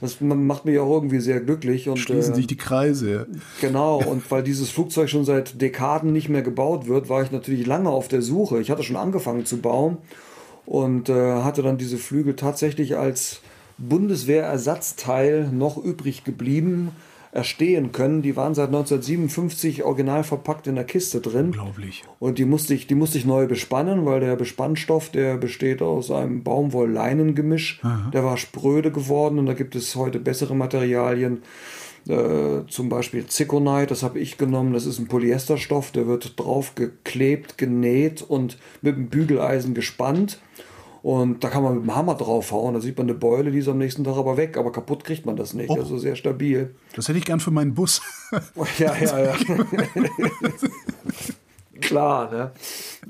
das macht mich auch irgendwie sehr glücklich. Und, Schließen äh, sich die Kreise. Genau, und weil dieses Flugzeug schon seit Dekaden nicht mehr gebaut wird, war ich natürlich lange auf der Suche. Ich hatte schon angefangen zu bauen und äh, hatte dann diese Flügel tatsächlich als Bundeswehrersatzteil noch übrig geblieben erstehen können. Die waren seit 1957 original verpackt in der Kiste drin. Unglaublich. Und die musste ich, die musste ich neu bespannen, weil der Bespannstoff, der besteht aus einem Baumwoll-Leinen-Gemisch. Der war spröde geworden und da gibt es heute bessere Materialien. Äh, zum Beispiel Zirconite, das habe ich genommen. Das ist ein Polyesterstoff, der wird drauf geklebt, genäht und mit dem Bügeleisen gespannt. Und da kann man mit dem Hammer draufhauen. Da sieht man eine Beule, die ist am nächsten Tag aber weg. Aber kaputt kriegt man das nicht. Oh. Also sehr stabil. Das hätte ich gern für meinen Bus. ja, ja, ja. klar, ne?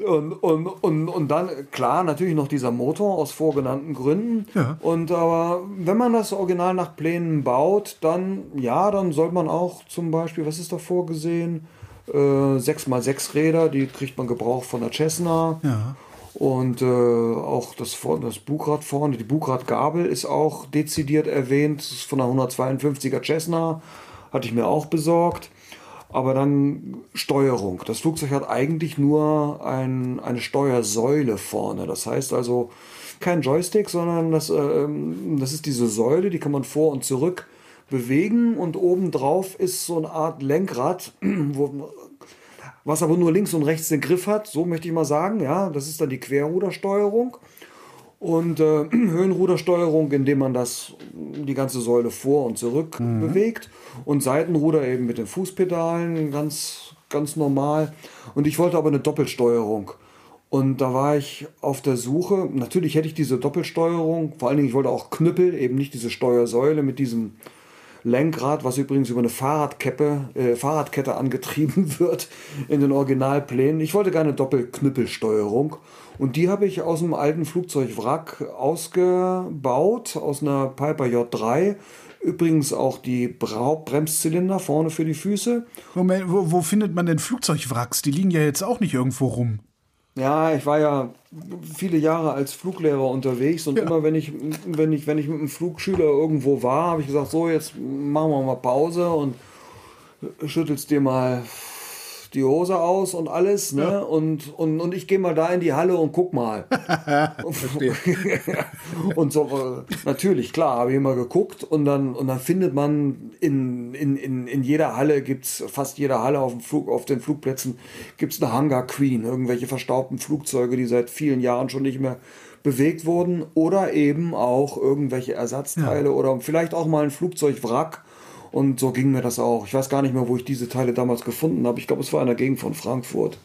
Und, und, und, und dann, klar, natürlich noch dieser Motor aus vorgenannten Gründen. Ja. Und aber wenn man das Original nach Plänen baut, dann, ja, dann soll man auch zum Beispiel, was ist da vorgesehen? Äh, 6x6 Räder, die kriegt man gebraucht von der Cessna. Ja. Und äh, auch das, das Bugrad vorne, die Bugradgabel ist auch dezidiert erwähnt. Das ist von der 152er Cessna, hatte ich mir auch besorgt. Aber dann Steuerung. Das Flugzeug hat eigentlich nur ein, eine Steuersäule vorne. Das heißt also kein Joystick, sondern das, äh, das ist diese Säule, die kann man vor und zurück bewegen und obendrauf ist so eine Art Lenkrad, wo was aber nur links und rechts den Griff hat, so möchte ich mal sagen. Ja, das ist dann die Querrudersteuerung. Und äh, Höhenrudersteuerung, indem man das, die ganze Säule vor und zurück mhm. bewegt. Und Seitenruder eben mit den Fußpedalen, ganz, ganz normal. Und ich wollte aber eine Doppelsteuerung. Und da war ich auf der Suche. Natürlich hätte ich diese Doppelsteuerung, vor allen Dingen, ich wollte auch Knüppel, eben nicht diese Steuersäule mit diesem Lenkrad, was übrigens über eine Fahrradkette, äh, Fahrradkette angetrieben wird in den Originalplänen. Ich wollte gerne Doppelknüppelsteuerung und die habe ich aus einem alten Flugzeugwrack ausgebaut, aus einer Piper J3. Übrigens auch die Bremszylinder vorne für die Füße. Moment, wo, wo findet man denn Flugzeugwracks? Die liegen ja jetzt auch nicht irgendwo rum. Ja, ich war ja viele Jahre als Fluglehrer unterwegs und ja. immer wenn ich, wenn ich, wenn ich mit einem Flugschüler irgendwo war, habe ich gesagt, so jetzt machen wir mal Pause und schüttelst dir mal die Hose aus und alles, ne? Ja. Und, und, und ich gehe mal da in die Halle und guck mal. und so, äh, natürlich, klar, habe ich immer geguckt und dann, und dann findet man in, in, in, in jeder Halle gibt's fast jeder Halle auf dem Flug, auf den Flugplätzen gibt's eine Hangar Queen, irgendwelche verstaubten Flugzeuge, die seit vielen Jahren schon nicht mehr bewegt wurden oder eben auch irgendwelche Ersatzteile ja. oder vielleicht auch mal ein Flugzeugwrack und so ging mir das auch. Ich weiß gar nicht mehr, wo ich diese Teile damals gefunden habe. Ich glaube, es war in der Gegend von Frankfurt.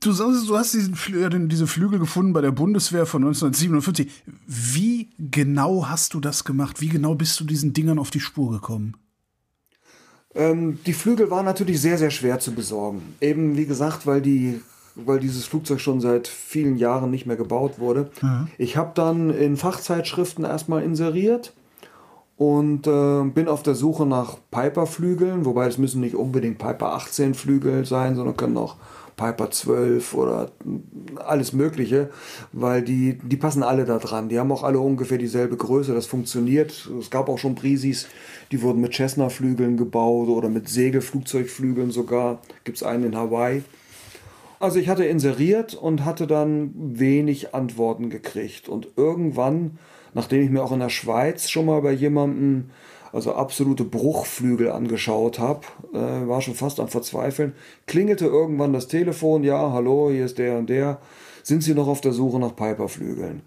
Du sagst, du hast diesen, diese Flügel gefunden bei der Bundeswehr von 1947. Wie genau hast du das gemacht? Wie genau bist du diesen Dingern auf die Spur gekommen? Ähm, die Flügel waren natürlich sehr, sehr schwer zu besorgen. Eben, wie gesagt, weil die weil dieses Flugzeug schon seit vielen Jahren nicht mehr gebaut wurde. Mhm. Ich habe dann in Fachzeitschriften erstmal inseriert und äh, bin auf der Suche nach Piper-Flügeln, wobei es müssen nicht unbedingt Piper 18 Flügel sein, sondern können auch Piper 12 oder alles Mögliche, weil die, die passen alle da dran. Die haben auch alle ungefähr dieselbe Größe, das funktioniert. Es gab auch schon Brisis, die wurden mit Cessna-Flügeln gebaut oder mit Segelflugzeugflügeln sogar. Gibt es einen in Hawaii. Also ich hatte inseriert und hatte dann wenig Antworten gekriegt. Und irgendwann, nachdem ich mir auch in der Schweiz schon mal bei jemandem also absolute Bruchflügel angeschaut habe, äh, war schon fast am Verzweifeln, klingelte irgendwann das Telefon, ja, hallo, hier ist der und der, sind Sie noch auf der Suche nach Piper-Flügeln?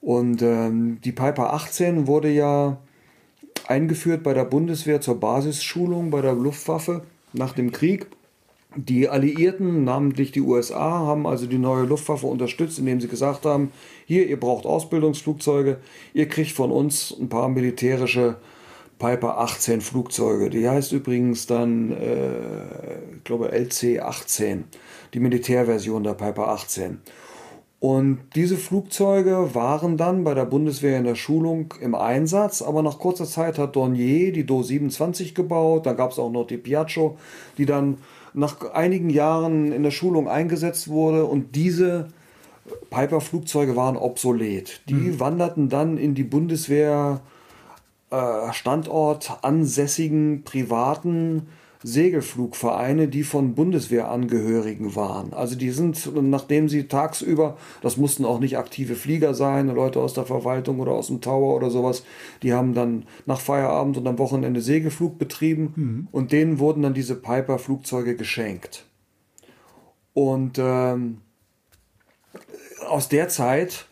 Und ähm, die Piper 18 wurde ja eingeführt bei der Bundeswehr zur Basisschulung bei der Luftwaffe nach dem Krieg. Die Alliierten, namentlich die USA, haben also die neue Luftwaffe unterstützt, indem sie gesagt haben, hier, ihr braucht Ausbildungsflugzeuge, ihr kriegt von uns ein paar militärische Piper 18 Flugzeuge. Die heißt übrigens dann, äh, ich glaube, LC 18, die Militärversion der Piper 18. Und diese Flugzeuge waren dann bei der Bundeswehr in der Schulung im Einsatz, aber nach kurzer Zeit hat Dornier die Do 27 gebaut, dann gab es auch noch die Piaggio, die dann nach einigen Jahren in der Schulung eingesetzt wurde und diese Piper-Flugzeuge waren obsolet. Die mhm. wanderten dann in die Bundeswehr äh, Standort ansässigen privaten Segelflugvereine, die von Bundeswehrangehörigen waren. Also die sind, nachdem sie tagsüber, das mussten auch nicht aktive Flieger sein, Leute aus der Verwaltung oder aus dem Tower oder sowas, die haben dann nach Feierabend und am Wochenende Segelflug betrieben mhm. und denen wurden dann diese Piper-Flugzeuge geschenkt. Und ähm, aus der Zeit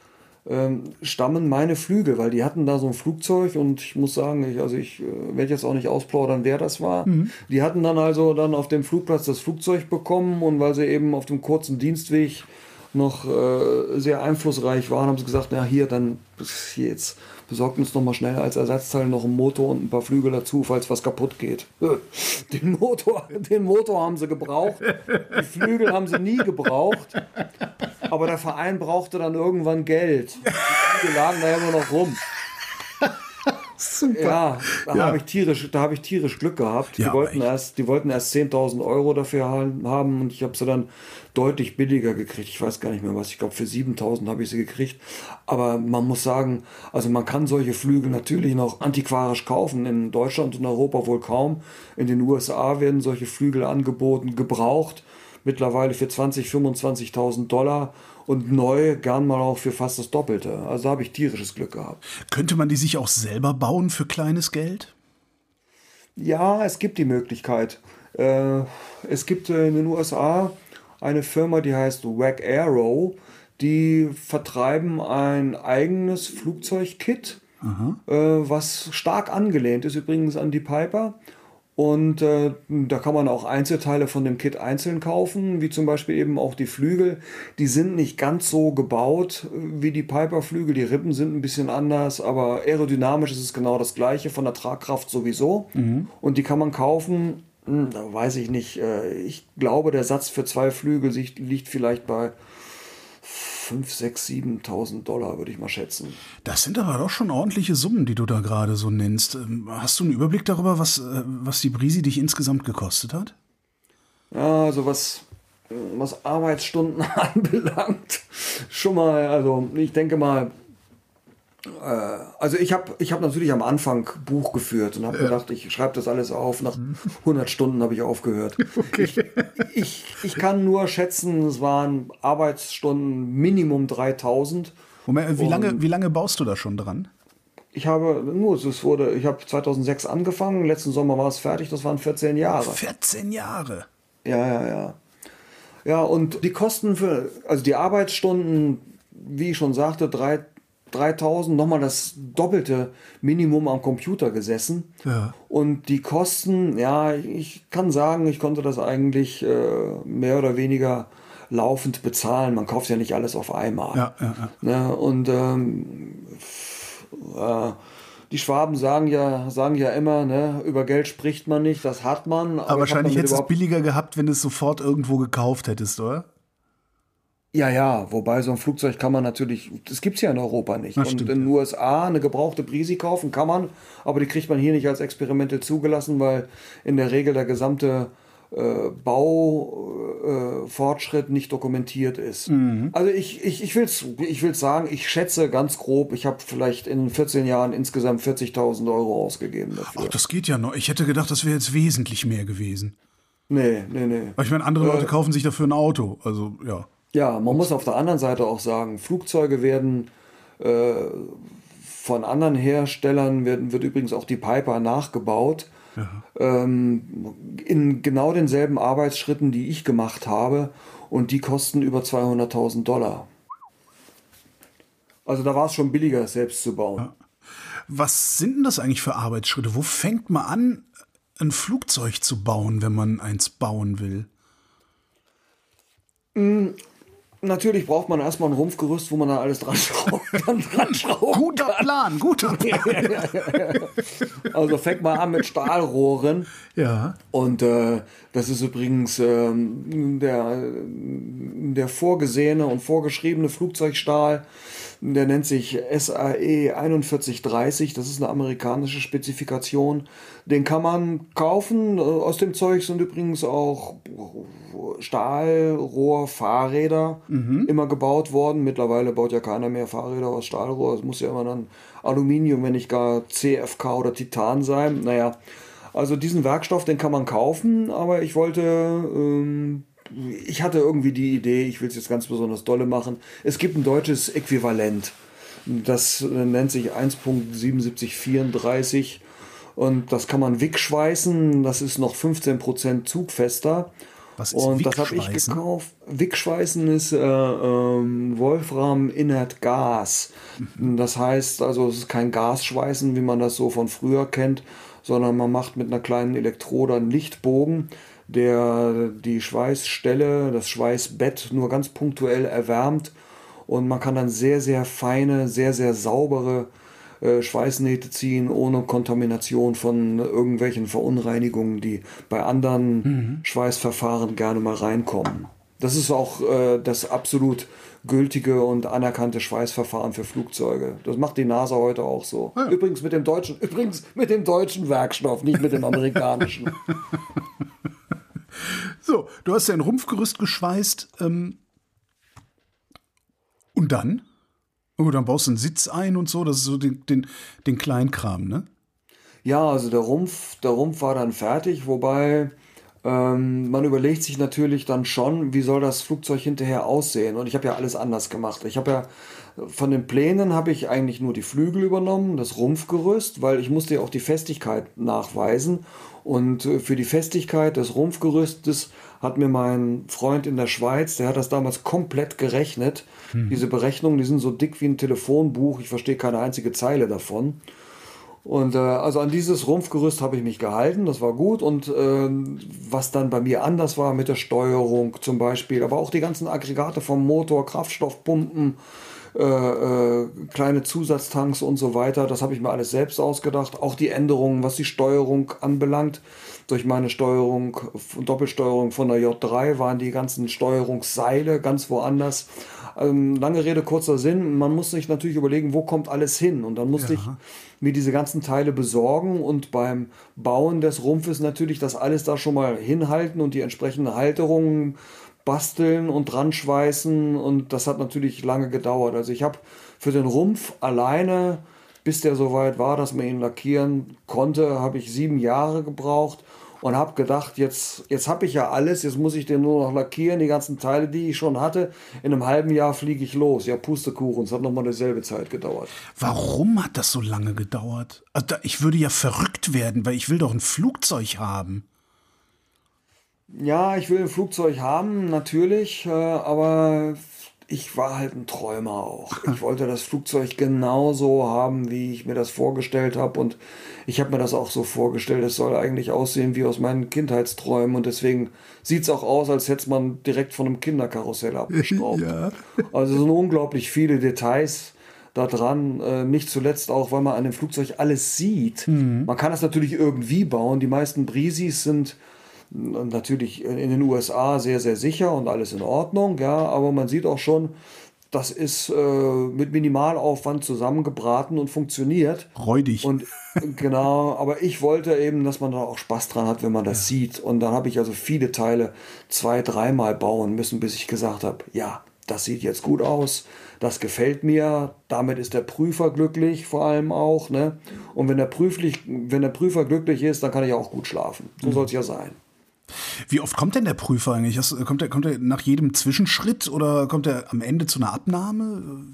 ähm, stammen meine Flügel, weil die hatten da so ein Flugzeug und ich muss sagen, ich, also ich äh, werde jetzt auch nicht ausplaudern, wer das war. Mhm. Die hatten dann also dann auf dem Flugplatz das Flugzeug bekommen und weil sie eben auf dem kurzen Dienstweg noch äh, sehr einflussreich waren, haben sie gesagt, na hier, dann hier jetzt besorgt uns noch mal schnell als Ersatzteil noch einen Motor und ein paar Flügel dazu, falls was kaputt geht. Den Motor, den Motor haben sie gebraucht, die Flügel haben sie nie gebraucht, aber der Verein brauchte dann irgendwann Geld. Die Flügel lagen da immer noch rum. Super. Ja, da ja. habe ich tierisch, da habe ich tierisch Glück gehabt. Ja, die wollten erst, die wollten erst 10.000 Euro dafür haben und ich habe sie dann deutlich billiger gekriegt. Ich weiß gar nicht mehr was. Ich glaube für 7.000 habe ich sie gekriegt. Aber man muss sagen, also man kann solche Flügel natürlich noch antiquarisch kaufen. In Deutschland und Europa wohl kaum. In den USA werden solche Flügel angeboten, gebraucht. Mittlerweile für 20.000, 25.000 Dollar und neu gern mal auch für fast das Doppelte. Also da habe ich tierisches Glück gehabt. Könnte man die sich auch selber bauen für kleines Geld? Ja, es gibt die Möglichkeit. Äh, es gibt in den USA eine Firma, die heißt Wack Arrow. Die vertreiben ein eigenes Flugzeugkit, äh, was stark angelehnt ist übrigens an die Piper und äh, da kann man auch Einzelteile von dem Kit einzeln kaufen, wie zum Beispiel eben auch die Flügel. Die sind nicht ganz so gebaut äh, wie die Piper-Flügel. Die Rippen sind ein bisschen anders, aber aerodynamisch ist es genau das gleiche, von der Tragkraft sowieso. Mhm. Und die kann man kaufen, hm, da weiß ich nicht. Äh, ich glaube, der Satz für zwei Flügel liegt vielleicht bei 5, 6, 7.000 Dollar, würde ich mal schätzen. Das sind aber doch schon ordentliche Summen, die du da gerade so nennst. Ähm, hast du einen Überblick darüber, was, äh, was die Brisi dich insgesamt gekostet hat? Ja, also was, was Arbeitsstunden anbelangt, schon mal, also ich denke mal, also ich habe ich hab natürlich am Anfang Buch geführt und habe ja. gedacht, ich schreibe das alles auf. Nach 100 Stunden habe ich aufgehört. Okay. Ich, ich, ich kann nur schätzen, es waren Arbeitsstunden Minimum 3000. Moment, wie lange, wie lange baust du da schon dran? Ich habe nur, es wurde, ich habe 2006 angefangen, letzten Sommer war es fertig, das waren 14 Jahre. 14 Jahre? Ja, ja, ja. Ja, und die Kosten für, also die Arbeitsstunden, wie ich schon sagte, drei, 3000 nochmal das doppelte Minimum am Computer gesessen. Ja. Und die Kosten, ja, ich kann sagen, ich konnte das eigentlich äh, mehr oder weniger laufend bezahlen. Man kauft ja nicht alles auf einmal. Ja, ja. Ne? Und ähm, äh, die Schwaben sagen ja, sagen ja immer, ne, über Geld spricht man nicht, das hat man. Aber, aber wahrscheinlich hättest du es billiger gehabt, wenn du es sofort irgendwo gekauft hättest, oder? Ja, ja, wobei so ein Flugzeug kann man natürlich, das gibt es ja in Europa nicht. Das und in den USA eine gebrauchte Brisi kaufen kann man, aber die kriegt man hier nicht als Experimente zugelassen, weil in der Regel der gesamte äh, Baufortschritt äh, nicht dokumentiert ist. Mhm. Also ich, ich, ich will es ich will's sagen, ich schätze ganz grob, ich habe vielleicht in 14 Jahren insgesamt 40.000 Euro ausgegeben dafür. Ach, das geht ja noch. Ich hätte gedacht, das wäre jetzt wesentlich mehr gewesen. Nee, nee, nee. Aber ich meine, andere Leute kaufen sich dafür ein Auto. Also, ja. Ja, man muss auf der anderen Seite auch sagen, Flugzeuge werden äh, von anderen Herstellern, werden, wird übrigens auch die Piper nachgebaut. Ähm, in genau denselben Arbeitsschritten, die ich gemacht habe. Und die kosten über 200.000 Dollar. Also da war es schon billiger, es selbst zu bauen. Was sind denn das eigentlich für Arbeitsschritte? Wo fängt man an, ein Flugzeug zu bauen, wenn man eins bauen will? Natürlich braucht man erstmal ein Rumpfgerüst, wo man da alles dran schrauben kann. Dran schrauben Guter Plan, guter Plan. Also fängt mal an mit Stahlrohren. Ja. Und äh, das ist übrigens ähm, der, der vorgesehene und vorgeschriebene Flugzeugstahl. Der nennt sich SAE 4130. Das ist eine amerikanische Spezifikation. Den kann man kaufen. Äh, Aus dem Zeug sind übrigens auch Stahlrohrfahrräder immer gebaut worden. Mittlerweile baut ja keiner mehr Fahrräder aus Stahlrohr. Es muss ja immer dann Aluminium, wenn nicht gar CFK oder Titan sein. Naja, also diesen Werkstoff, den kann man kaufen, aber ich wollte, ähm, ich hatte irgendwie die Idee, ich will es jetzt ganz besonders dolle machen. Es gibt ein deutsches Äquivalent. Das äh, nennt sich 1.7734 und das kann man Wick-schweißen. Das ist noch 15% zugfester. Was ist Und das habe ich gekauft. Wickschweißen ist äh, ähm, Wolfram Inert Gas. Mhm. Das heißt, also es ist kein Gasschweißen, wie man das so von früher kennt, sondern man macht mit einer kleinen Elektrode einen Lichtbogen, der die Schweißstelle, das Schweißbett nur ganz punktuell erwärmt. Und man kann dann sehr, sehr feine, sehr, sehr saubere äh, Schweißnähte ziehen, ohne Kontamination von irgendwelchen Verunreinigungen, die bei anderen Schweißverfahren gerne mal reinkommen. Das ist auch äh, das absolut gültige und anerkannte Schweißverfahren für Flugzeuge. Das macht die NASA heute auch so. Übrigens mit dem deutschen, übrigens mit dem deutschen Werkstoff, nicht mit dem amerikanischen. So, du hast ja ein Rumpfgerüst geschweißt. Ähm, und dann? Oh, dann baust du einen Sitz ein und so. Das ist so den, den, den Kleinkram, ne? Ja, also der Rumpf, der Rumpf war dann fertig, wobei ähm, man überlegt sich natürlich dann schon, wie soll das Flugzeug hinterher aussehen. Und ich habe ja alles anders gemacht. Ich habe ja von den Plänen habe ich eigentlich nur die Flügel übernommen, das Rumpfgerüst, weil ich musste ja auch die Festigkeit nachweisen. Und äh, für die Festigkeit des Rumpfgerüstes hat mir mein Freund in der Schweiz, der hat das damals komplett gerechnet. Diese Berechnungen, die sind so dick wie ein Telefonbuch. Ich verstehe keine einzige Zeile davon. Und äh, also an dieses Rumpfgerüst habe ich mich gehalten, das war gut. Und ähm, was dann bei mir anders war mit der Steuerung zum Beispiel, aber auch die ganzen Aggregate vom Motor, Kraftstoffpumpen, äh, äh, kleine Zusatztanks und so weiter, das habe ich mir alles selbst ausgedacht. Auch die Änderungen, was die Steuerung anbelangt. Durch meine Steuerung, Doppelsteuerung von der J3 waren die ganzen Steuerungsseile ganz woanders. Ähm, lange Rede, kurzer Sinn. Man muss sich natürlich überlegen, wo kommt alles hin. Und dann musste ich mir diese ganzen Teile besorgen und beim Bauen des Rumpfes natürlich das alles da schon mal hinhalten und die entsprechende Halterungen basteln und dran schweißen. Und das hat natürlich lange gedauert. Also ich habe für den Rumpf alleine, bis der soweit war, dass man ihn lackieren konnte, habe ich sieben Jahre gebraucht und habe gedacht, jetzt, jetzt habe ich ja alles, jetzt muss ich den nur noch lackieren, die ganzen Teile, die ich schon hatte. In einem halben Jahr fliege ich los. Ja, Pustekuchen, es hat nochmal dieselbe Zeit gedauert. Warum hat das so lange gedauert? Also ich würde ja verrückt werden, weil ich will doch ein Flugzeug haben. Ja, ich will ein Flugzeug haben, natürlich, äh, aber ich war halt ein Träumer auch. Ich wollte das Flugzeug genauso haben, wie ich mir das vorgestellt habe. Und ich habe mir das auch so vorgestellt. Es soll eigentlich aussehen wie aus meinen Kindheitsträumen. Und deswegen sieht es auch aus, als hätte man direkt von einem Kinderkarussell abgeschraubt. Ja. Also es sind unglaublich viele Details da dran. Äh, nicht zuletzt auch, weil man an dem Flugzeug alles sieht. Man kann das natürlich irgendwie bauen. Die meisten Brisis sind natürlich in den USA sehr, sehr sicher und alles in Ordnung, ja, aber man sieht auch schon, das ist äh, mit Minimalaufwand zusammengebraten und funktioniert. Räudig. Und genau, aber ich wollte eben, dass man da auch Spaß dran hat, wenn man das sieht. Und dann habe ich also viele Teile zwei, dreimal bauen müssen, bis ich gesagt habe, ja, das sieht jetzt gut aus, das gefällt mir, damit ist der Prüfer glücklich vor allem auch. Ne? Und wenn der, Prüflich, wenn der Prüfer glücklich ist, dann kann ich auch gut schlafen. So soll es ja sein. Wie oft kommt denn der Prüfer eigentlich? Kommt er kommt nach jedem Zwischenschritt oder kommt er am Ende zu einer Abnahme?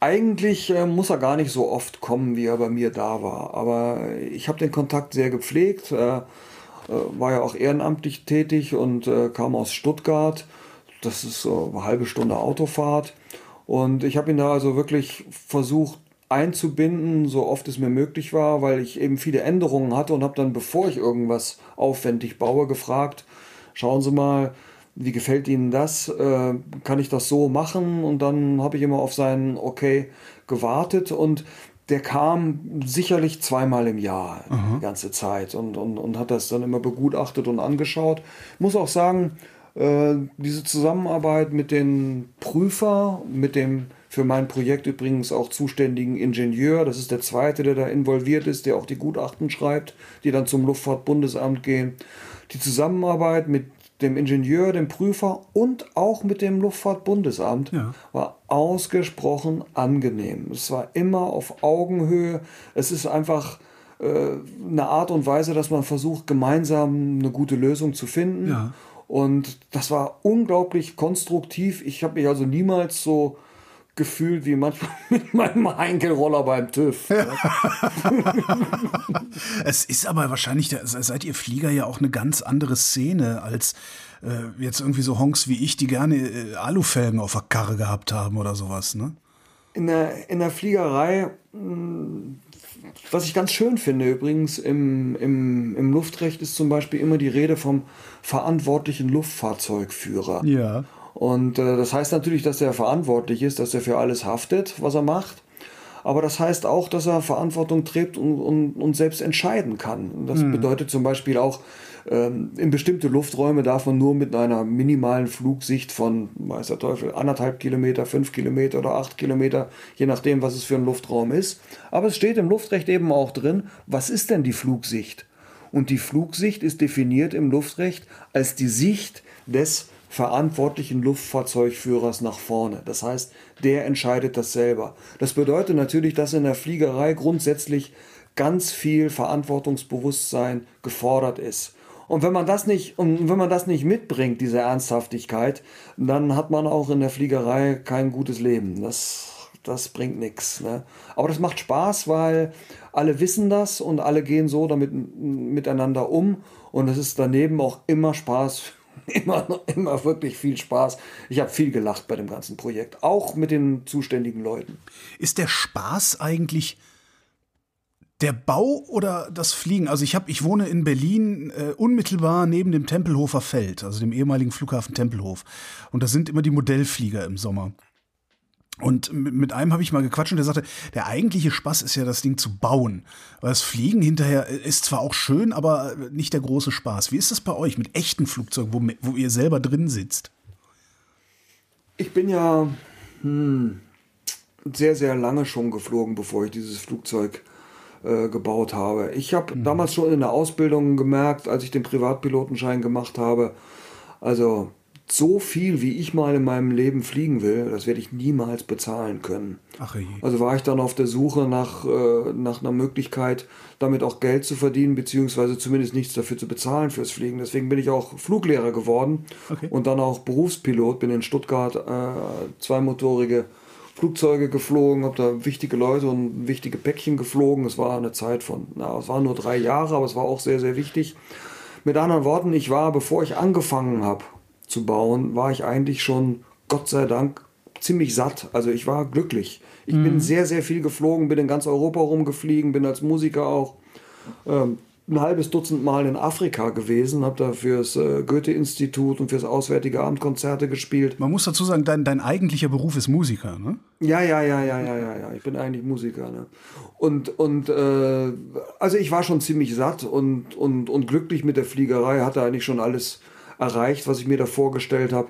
Eigentlich äh, muss er gar nicht so oft kommen, wie er bei mir da war. Aber ich habe den Kontakt sehr gepflegt, äh, äh, war ja auch ehrenamtlich tätig und äh, kam aus Stuttgart. Das ist so eine halbe Stunde Autofahrt. Und ich habe ihn da also wirklich versucht einzubinden, so oft es mir möglich war, weil ich eben viele Änderungen hatte und habe dann, bevor ich irgendwas aufwendig baue, gefragt, schauen Sie mal, wie gefällt Ihnen das? Äh, kann ich das so machen? Und dann habe ich immer auf sein Okay gewartet und der kam sicherlich zweimal im Jahr Aha. die ganze Zeit und, und, und hat das dann immer begutachtet und angeschaut. Ich muss auch sagen, äh, diese Zusammenarbeit mit den Prüfer, mit dem für mein Projekt übrigens auch zuständigen Ingenieur, das ist der zweite, der da involviert ist, der auch die Gutachten schreibt, die dann zum Luftfahrtbundesamt gehen. Die Zusammenarbeit mit dem Ingenieur, dem Prüfer und auch mit dem Luftfahrtbundesamt ja. war ausgesprochen angenehm. Es war immer auf Augenhöhe. Es ist einfach äh, eine Art und Weise, dass man versucht, gemeinsam eine gute Lösung zu finden. Ja. Und das war unglaublich konstruktiv. Ich habe mich also niemals so gefühlt wie manchmal mit meinem Heinkelroller beim TÜV. Ja. es ist aber wahrscheinlich, seid ihr Flieger ja auch eine ganz andere Szene als äh, jetzt irgendwie so Honks wie ich, die gerne äh, Alufelgen auf der Karre gehabt haben oder sowas, ne? In der, in der Fliegerei, hm, was ich ganz schön finde übrigens, im, im, im Luftrecht ist zum Beispiel immer die Rede vom verantwortlichen Luftfahrzeugführer. Ja. Und äh, das heißt natürlich, dass er verantwortlich ist, dass er für alles haftet, was er macht. Aber das heißt auch, dass er Verantwortung trägt und, und, und selbst entscheiden kann. das mhm. bedeutet zum Beispiel auch, ähm, in bestimmte Lufträume darf man nur mit einer minimalen Flugsicht von, weiß der Teufel, anderthalb Kilometer, fünf Kilometer oder acht Kilometer, je nachdem, was es für ein Luftraum ist. Aber es steht im Luftrecht eben auch drin, was ist denn die Flugsicht? Und die Flugsicht ist definiert im Luftrecht als die Sicht des verantwortlichen Luftfahrzeugführers nach vorne. Das heißt, der entscheidet das selber. Das bedeutet natürlich, dass in der Fliegerei grundsätzlich ganz viel Verantwortungsbewusstsein gefordert ist. Und wenn man das nicht, und wenn man das nicht mitbringt, diese Ernsthaftigkeit, dann hat man auch in der Fliegerei kein gutes Leben. Das, das bringt nichts. Ne? Aber das macht Spaß, weil alle wissen das und alle gehen so damit miteinander um. Und es ist daneben auch immer Spaß immer, immer wirklich viel Spaß. Ich habe viel gelacht bei dem ganzen Projekt, auch mit den zuständigen Leuten. Ist der Spaß eigentlich der Bau oder das Fliegen? Also ich habe, ich wohne in Berlin äh, unmittelbar neben dem Tempelhofer Feld, also dem ehemaligen Flughafen Tempelhof. Und da sind immer die Modellflieger im Sommer. Und mit einem habe ich mal gequatscht und der sagte, der eigentliche Spaß ist ja das Ding zu bauen. Weil das Fliegen hinterher ist zwar auch schön, aber nicht der große Spaß. Wie ist das bei euch mit echten Flugzeugen, wo, wo ihr selber drin sitzt? Ich bin ja hm, sehr, sehr lange schon geflogen, bevor ich dieses Flugzeug äh, gebaut habe. Ich habe mhm. damals schon in der Ausbildung gemerkt, als ich den Privatpilotenschein gemacht habe, also so viel, wie ich mal in meinem Leben fliegen will, das werde ich niemals bezahlen können. Ach je. Also war ich dann auf der Suche nach, äh, nach einer Möglichkeit, damit auch Geld zu verdienen, beziehungsweise zumindest nichts dafür zu bezahlen fürs Fliegen. Deswegen bin ich auch Fluglehrer geworden okay. und dann auch Berufspilot. Bin in Stuttgart äh, zweimotorige Flugzeuge geflogen, habe da wichtige Leute und wichtige Päckchen geflogen. Es war eine Zeit von, na, es waren nur drei Jahre, aber es war auch sehr, sehr wichtig. Mit anderen Worten, ich war, bevor ich angefangen habe, zu bauen, war ich eigentlich schon, Gott sei Dank, ziemlich satt. Also ich war glücklich. Ich mhm. bin sehr, sehr viel geflogen, bin in ganz Europa rumgefliegen, bin als Musiker auch ähm, ein halbes Dutzend Mal in Afrika gewesen, habe da fürs äh, Goethe-Institut und fürs Auswärtige Amt Konzerte gespielt. Man muss dazu sagen, dein, dein eigentlicher Beruf ist Musiker, ne? Ja, ja, ja, ja, ja, ja, ja. Ich bin eigentlich Musiker, ne? Und, und äh, also ich war schon ziemlich satt und, und, und glücklich mit der Fliegerei, hatte eigentlich schon alles erreicht, was ich mir da vorgestellt habe.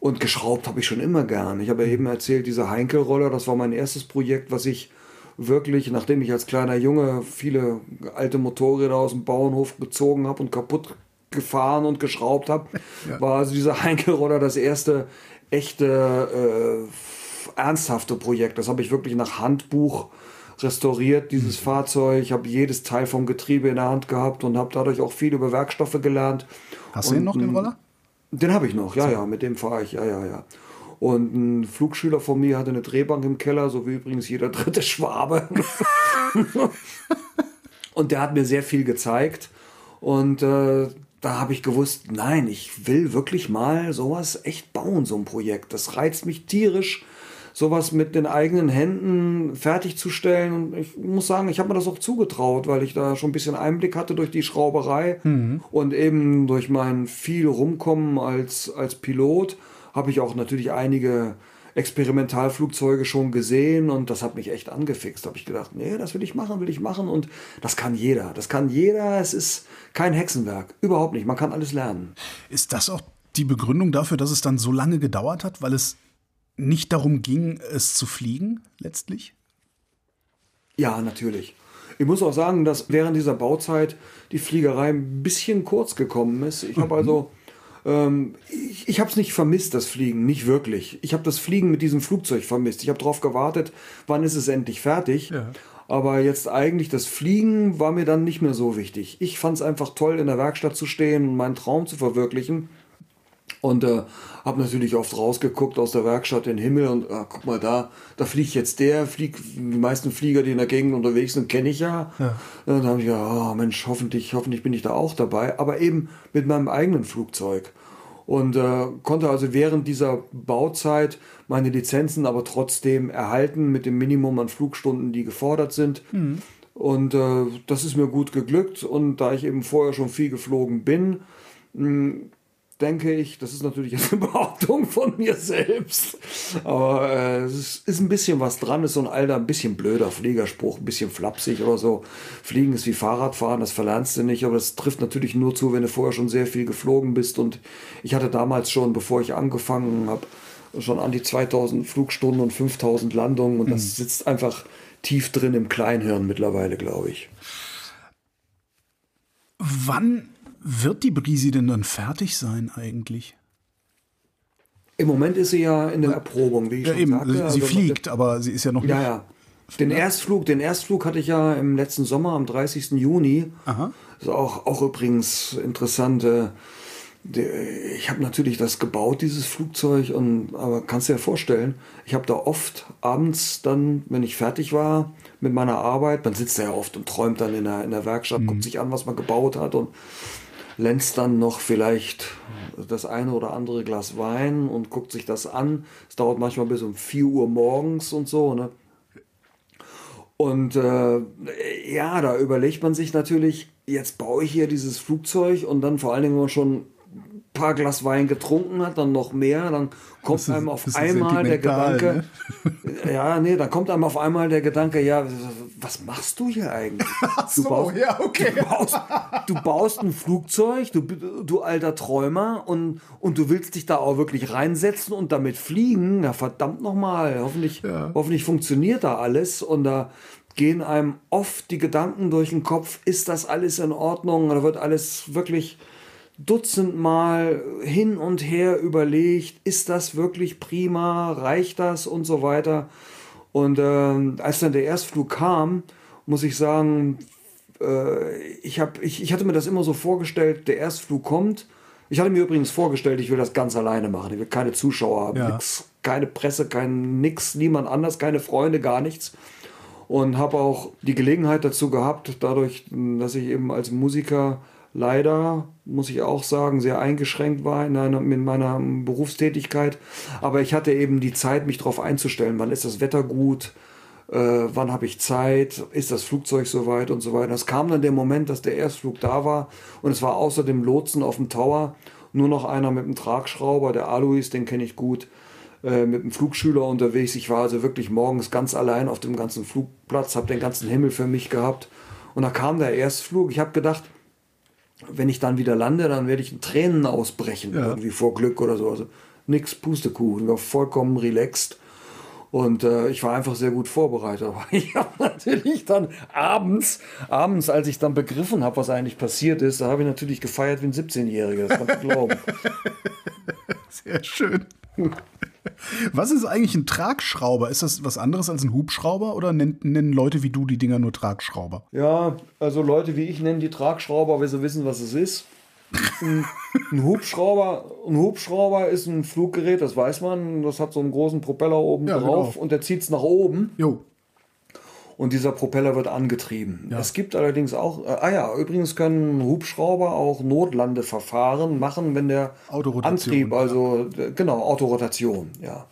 Und geschraubt habe ich schon immer gern. Ich habe ja eben erzählt, diese Heinkel-Roller, das war mein erstes Projekt, was ich wirklich, nachdem ich als kleiner Junge viele alte Motorräder aus dem Bauernhof gezogen habe und kaputt gefahren und geschraubt habe, ja. war also dieser Heinkel-Roller das erste echte, äh, ernsthafte Projekt. Das habe ich wirklich nach Handbuch restauriert, dieses mhm. Fahrzeug. Ich habe jedes Teil vom Getriebe in der Hand gehabt und habe dadurch auch viel über Werkstoffe gelernt. Hast und, du ihn noch, den Roller? Den habe ich noch, ja, ja, mit dem fahre ich, ja, ja, ja. Und ein Flugschüler von mir hatte eine Drehbank im Keller, so wie übrigens jeder dritte Schwabe. und der hat mir sehr viel gezeigt. Und äh, da habe ich gewusst, nein, ich will wirklich mal sowas echt bauen, so ein Projekt. Das reizt mich tierisch sowas mit den eigenen Händen fertigzustellen. Und ich muss sagen, ich habe mir das auch zugetraut, weil ich da schon ein bisschen Einblick hatte durch die Schrauberei mhm. und eben durch mein viel Rumkommen als, als Pilot habe ich auch natürlich einige Experimentalflugzeuge schon gesehen und das hat mich echt angefixt. Habe ich gedacht, nee, das will ich machen, will ich machen und das kann jeder. Das kann jeder. Es ist kein Hexenwerk, überhaupt nicht. Man kann alles lernen. Ist das auch die Begründung dafür, dass es dann so lange gedauert hat, weil es nicht darum ging, es zu fliegen letztlich? Ja, natürlich. Ich muss auch sagen, dass während dieser Bauzeit die Fliegerei ein bisschen kurz gekommen ist. Ich habe mhm. also, ähm, ich, ich habe es nicht vermisst, das Fliegen, nicht wirklich. Ich habe das Fliegen mit diesem Flugzeug vermisst. Ich habe darauf gewartet, wann ist es endlich fertig. Ja. Aber jetzt eigentlich das Fliegen war mir dann nicht mehr so wichtig. Ich fand es einfach toll, in der Werkstatt zu stehen und meinen Traum zu verwirklichen. Und äh, habe natürlich oft rausgeguckt aus der Werkstatt in den Himmel und äh, guck mal da, da fliegt jetzt der, fliegt die meisten Flieger, die in der Gegend unterwegs sind, kenne ich ja. ja. Und dann habe ich gedacht, oh Mensch, hoffentlich, hoffentlich bin ich da auch dabei, aber eben mit meinem eigenen Flugzeug. Und äh, konnte also während dieser Bauzeit meine Lizenzen aber trotzdem erhalten mit dem Minimum an Flugstunden, die gefordert sind. Mhm. Und äh, das ist mir gut geglückt. Und da ich eben vorher schon viel geflogen bin, mh, denke ich, das ist natürlich eine Behauptung von mir selbst, aber äh, es ist, ein bisschen was dran, ist so ein alter, ein bisschen blöder Fliegerspruch, ein bisschen flapsig oder so. Fliegen ist wie Fahrradfahren, das verlernst du nicht, aber das trifft natürlich nur zu, wenn du vorher schon sehr viel geflogen bist und ich hatte damals schon, bevor ich angefangen habe, schon an die 2000 Flugstunden und 5000 Landungen und mhm. das sitzt einfach tief drin im Kleinhirn mittlerweile, glaube ich. Wann wird die Brisi denn dann fertig sein eigentlich? Im Moment ist sie ja in der Erprobung, wie ich ja, schon eben. sagte. Sie also fliegt, aber sie ist ja noch ja, nicht. Ja, Den Erstflug, den Erstflug hatte ich ja im letzten Sommer am 30. Juni. Aha. Das ist auch, auch übrigens interessant. Ich habe natürlich das gebaut, dieses Flugzeug, und, aber kannst dir ja vorstellen, ich habe da oft abends dann, wenn ich fertig war mit meiner Arbeit, man sitzt ja oft und träumt dann in der, in der Werkstatt, mhm. guckt sich an, was man gebaut hat und lenzt dann noch vielleicht das eine oder andere Glas Wein und guckt sich das an. Es dauert manchmal bis um 4 Uhr morgens und so. Ne? Und äh, ja, da überlegt man sich natürlich, jetzt baue ich hier dieses Flugzeug und dann vor allen Dingen, wenn man schon paar Glas Wein getrunken hat, dann noch mehr, dann kommt ist, einem auf einmal der Gedanke, ne? ja, nee, dann kommt einem auf einmal der Gedanke, ja, was machst du hier eigentlich? Du, so, baust, ja, okay. du, baust, du baust ein Flugzeug, du, du alter Träumer, und, und du willst dich da auch wirklich reinsetzen und damit fliegen. Ja, verdammt nochmal, hoffentlich, ja. hoffentlich funktioniert da alles. Und da gehen einem oft die Gedanken durch den Kopf, ist das alles in Ordnung? Oder wird alles wirklich dutzendmal hin und her überlegt, ist das wirklich prima, reicht das und so weiter. Und äh, als dann der Erstflug kam, muss ich sagen, äh, ich, hab, ich, ich hatte mir das immer so vorgestellt, der Erstflug kommt. Ich hatte mir übrigens vorgestellt, ich will das ganz alleine machen. Ich will keine Zuschauer haben, ja. nix, keine Presse, kein nix, niemand anders, keine Freunde, gar nichts. Und habe auch die Gelegenheit dazu gehabt, dadurch, dass ich eben als Musiker leider, muss ich auch sagen, sehr eingeschränkt war in, einer, in meiner Berufstätigkeit. Aber ich hatte eben die Zeit, mich darauf einzustellen, wann ist das Wetter gut, äh, wann habe ich Zeit, ist das Flugzeug soweit und so weiter. Es kam dann der Moment, dass der Erstflug da war und es war außer dem Lotsen auf dem Tower nur noch einer mit dem Tragschrauber, der Alois, den kenne ich gut, äh, mit dem Flugschüler unterwegs. Ich war also wirklich morgens ganz allein auf dem ganzen Flugplatz, habe den ganzen Himmel für mich gehabt. Und da kam der Erstflug. Ich habe gedacht, wenn ich dann wieder lande, dann werde ich in Tränen ausbrechen, ja. irgendwie vor Glück oder so. Also nix Pustekuchen, war vollkommen relaxed. Und äh, ich war einfach sehr gut vorbereitet. Aber ich habe natürlich dann abends, abends, als ich dann begriffen habe, was eigentlich passiert ist, da habe ich natürlich gefeiert wie ein 17-Jähriger. Das kannst du glauben. Sehr schön. Was ist eigentlich ein Tragschrauber? Ist das was anderes als ein Hubschrauber oder nennen, Leute wie du die Dinger nur Tragschrauber? Ja, also Leute wie ich nennen die Tragschrauber, weil sie wissen, was es ist. Ein, ein, Hubschrauber, ein Hubschrauber ist ein Fluggerät, das weiß man. Das hat so einen großen Propeller oben ja, drauf genau. und der zieht es nach oben. Jo. Und dieser Propeller wird angetrieben. Ja. Es gibt allerdings auch, äh, ah ja, übrigens können Hubschrauber auch Notlandeverfahren machen, wenn der Antrieb, also genau, Autorotation, ja.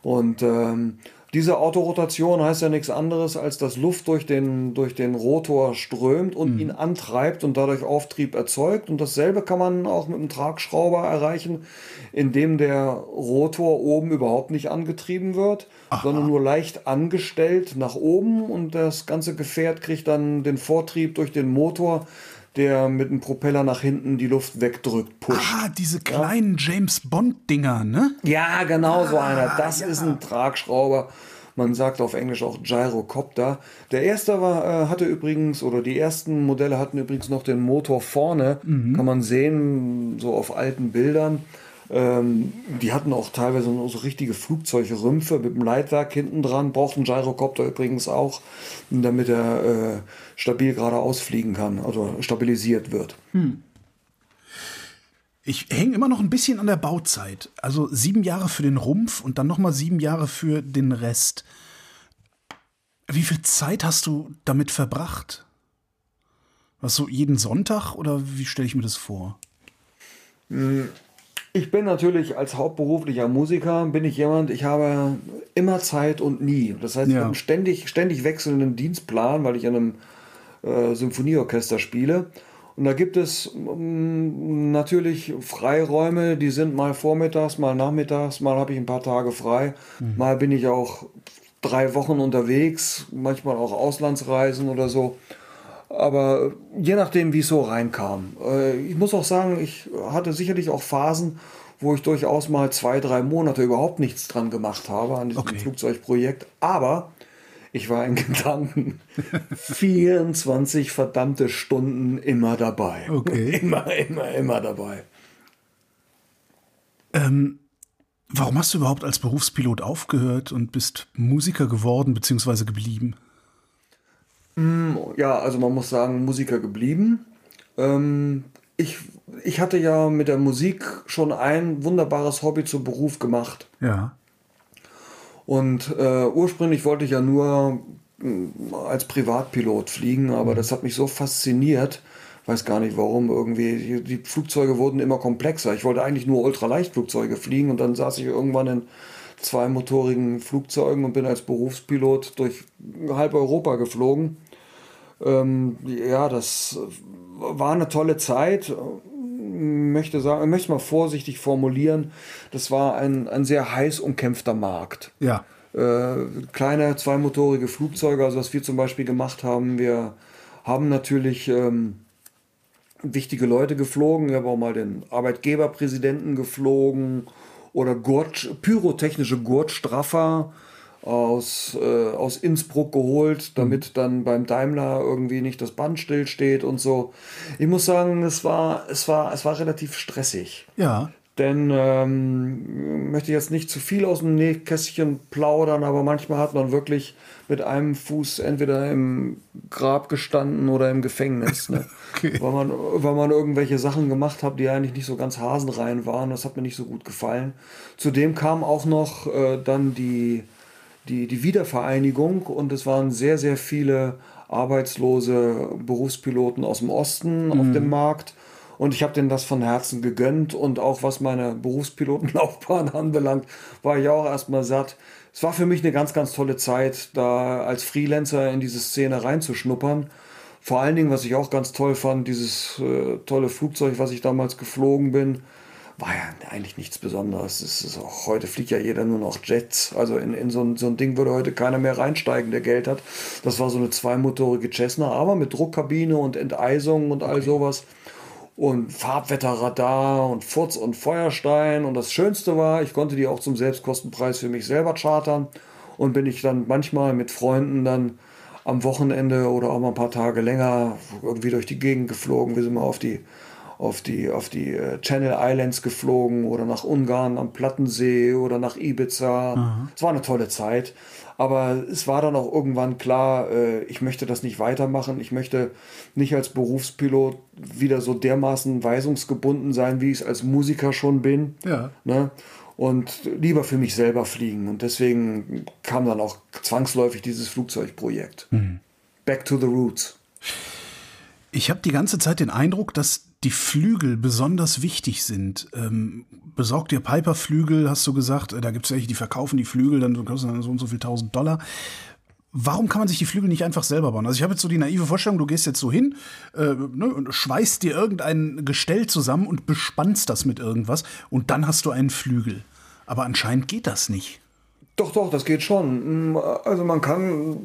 Und ähm, diese Autorotation heißt ja nichts anderes, als dass Luft durch den, durch den Rotor strömt und mhm. ihn antreibt und dadurch Auftrieb erzeugt. Und dasselbe kann man auch mit einem Tragschrauber erreichen, indem der Rotor oben überhaupt nicht angetrieben wird, Aha. sondern nur leicht angestellt nach oben und das ganze Gefährt kriegt dann den Vortrieb durch den Motor der mit dem Propeller nach hinten die Luft wegdrückt, pusht. Ah, diese kleinen ja. James Bond-Dinger, ne? Ja, genau ah, so einer. Das ja. ist ein Tragschrauber. Man sagt auf Englisch auch Gyrocopter. Der erste war, äh, hatte übrigens, oder die ersten Modelle hatten übrigens noch den Motor vorne. Mhm. Kann man sehen, so auf alten Bildern. Ähm, die hatten auch teilweise so richtige Flugzeugrümpfe mit dem Leitwerk hinten dran. Braucht ein Gyrocopter übrigens auch, damit er äh, stabil geradeaus fliegen kann, also stabilisiert wird. Hm. Ich hänge immer noch ein bisschen an der Bauzeit. Also sieben Jahre für den Rumpf und dann nochmal sieben Jahre für den Rest. Wie viel Zeit hast du damit verbracht? Was so jeden Sonntag oder wie stelle ich mir das vor? Ich bin natürlich als hauptberuflicher Musiker, bin ich jemand, ich habe immer Zeit und nie. Das heißt, ja. ich habe einen ständig, ständig wechselnden Dienstplan, weil ich in einem äh, Symphonieorchester spiele. Und da gibt es ähm, natürlich Freiräume, die sind mal vormittags, mal nachmittags, mal habe ich ein paar Tage frei, mhm. mal bin ich auch drei Wochen unterwegs, manchmal auch Auslandsreisen oder so. Aber je nachdem, wie es so reinkam. Äh, ich muss auch sagen, ich hatte sicherlich auch Phasen, wo ich durchaus mal zwei, drei Monate überhaupt nichts dran gemacht habe an diesem okay. Flugzeugprojekt. Aber ich war in Gedanken 24 verdammte Stunden immer dabei. Okay. Immer, immer, immer dabei. Ähm, warum hast du überhaupt als Berufspilot aufgehört und bist Musiker geworden bzw. geblieben? Mm, ja, also man muss sagen, Musiker geblieben. Ähm, ich, ich hatte ja mit der Musik schon ein wunderbares Hobby zu Beruf gemacht. Ja. Und äh, ursprünglich wollte ich ja nur äh, als Privatpilot fliegen, aber mhm. das hat mich so fasziniert, weiß gar nicht warum, irgendwie. Die, die, Flugzeuge wurden immer komplexer. Ich wollte eigentlich nur Ultraleichtflugzeuge fliegen und dann saß ich irgendwann in zweimotorigen Flugzeugen und bin als Berufspilot durch halb Europa geflogen. Ähm, ja, das war eine tolle Zeit möchte sagen, möchte mal vorsichtig formulieren, das war ein, ein sehr heiß umkämpfter Markt. Ja. Äh, kleine zweimotorige Flugzeuge, also was wir zum Beispiel gemacht haben, wir haben natürlich ähm, wichtige Leute geflogen. Wir haben auch mal den Arbeitgeberpräsidenten geflogen oder Gurt, pyrotechnische Gurtstraffer aus, äh, aus Innsbruck geholt, damit mhm. dann beim Daimler irgendwie nicht das Band stillsteht und so. Ich muss sagen, es war, es war, es war relativ stressig. Ja. Denn ähm, möchte jetzt nicht zu viel aus dem Nähkästchen plaudern, aber manchmal hat man wirklich mit einem Fuß entweder im Grab gestanden oder im Gefängnis. Ne? okay. weil, man, weil man irgendwelche Sachen gemacht hat, die eigentlich nicht so ganz hasenrein waren. Das hat mir nicht so gut gefallen. Zudem kam auch noch äh, dann die die, die Wiedervereinigung und es waren sehr, sehr viele arbeitslose Berufspiloten aus dem Osten mhm. auf dem Markt. Und ich habe denen das von Herzen gegönnt. Und auch was meine Berufspilotenlaufbahn anbelangt, war ich auch erstmal satt. Es war für mich eine ganz, ganz tolle Zeit, da als Freelancer in diese Szene reinzuschnuppern. Vor allen Dingen, was ich auch ganz toll fand, dieses äh, tolle Flugzeug, was ich damals geflogen bin, war ja eigentlich nichts Besonderes. Es ist auch, heute fliegt ja jeder nur noch Jets. Also in, in so, ein, so ein Ding würde heute keiner mehr reinsteigen, der Geld hat. Das war so eine zweimotorige Cessna, aber mit Druckkabine und Enteisung und all sowas. Und Farbwetterradar und Furz und Feuerstein. Und das Schönste war, ich konnte die auch zum Selbstkostenpreis für mich selber chartern. Und bin ich dann manchmal mit Freunden dann am Wochenende oder auch mal ein paar Tage länger irgendwie durch die Gegend geflogen. Wir sind mal auf die auf die, auf die äh, Channel Islands geflogen oder nach Ungarn am Plattensee oder nach Ibiza. Es war eine tolle Zeit. Aber es war dann auch irgendwann klar, äh, ich möchte das nicht weitermachen. Ich möchte nicht als Berufspilot wieder so dermaßen weisungsgebunden sein, wie ich es als Musiker schon bin. Ja. Ne? Und lieber für mich selber fliegen. Und deswegen kam dann auch zwangsläufig dieses Flugzeugprojekt. Back to the Roots. Ich habe die ganze Zeit den Eindruck, dass die Flügel besonders wichtig sind. Ähm, besorgt dir Piper-Flügel, hast du gesagt. Äh, Da gibt es welche, die verkaufen die Flügel, dann kosten dann so und so viel tausend Dollar. Warum kann man sich die Flügel nicht einfach selber bauen? Also ich habe jetzt so die naive Vorstellung, du gehst jetzt so hin äh, ne, und schweißt dir irgendein Gestell zusammen und bespannst das mit irgendwas und dann hast du einen Flügel. Aber anscheinend geht das nicht. Doch, doch, das geht schon. Mm, Also man kann,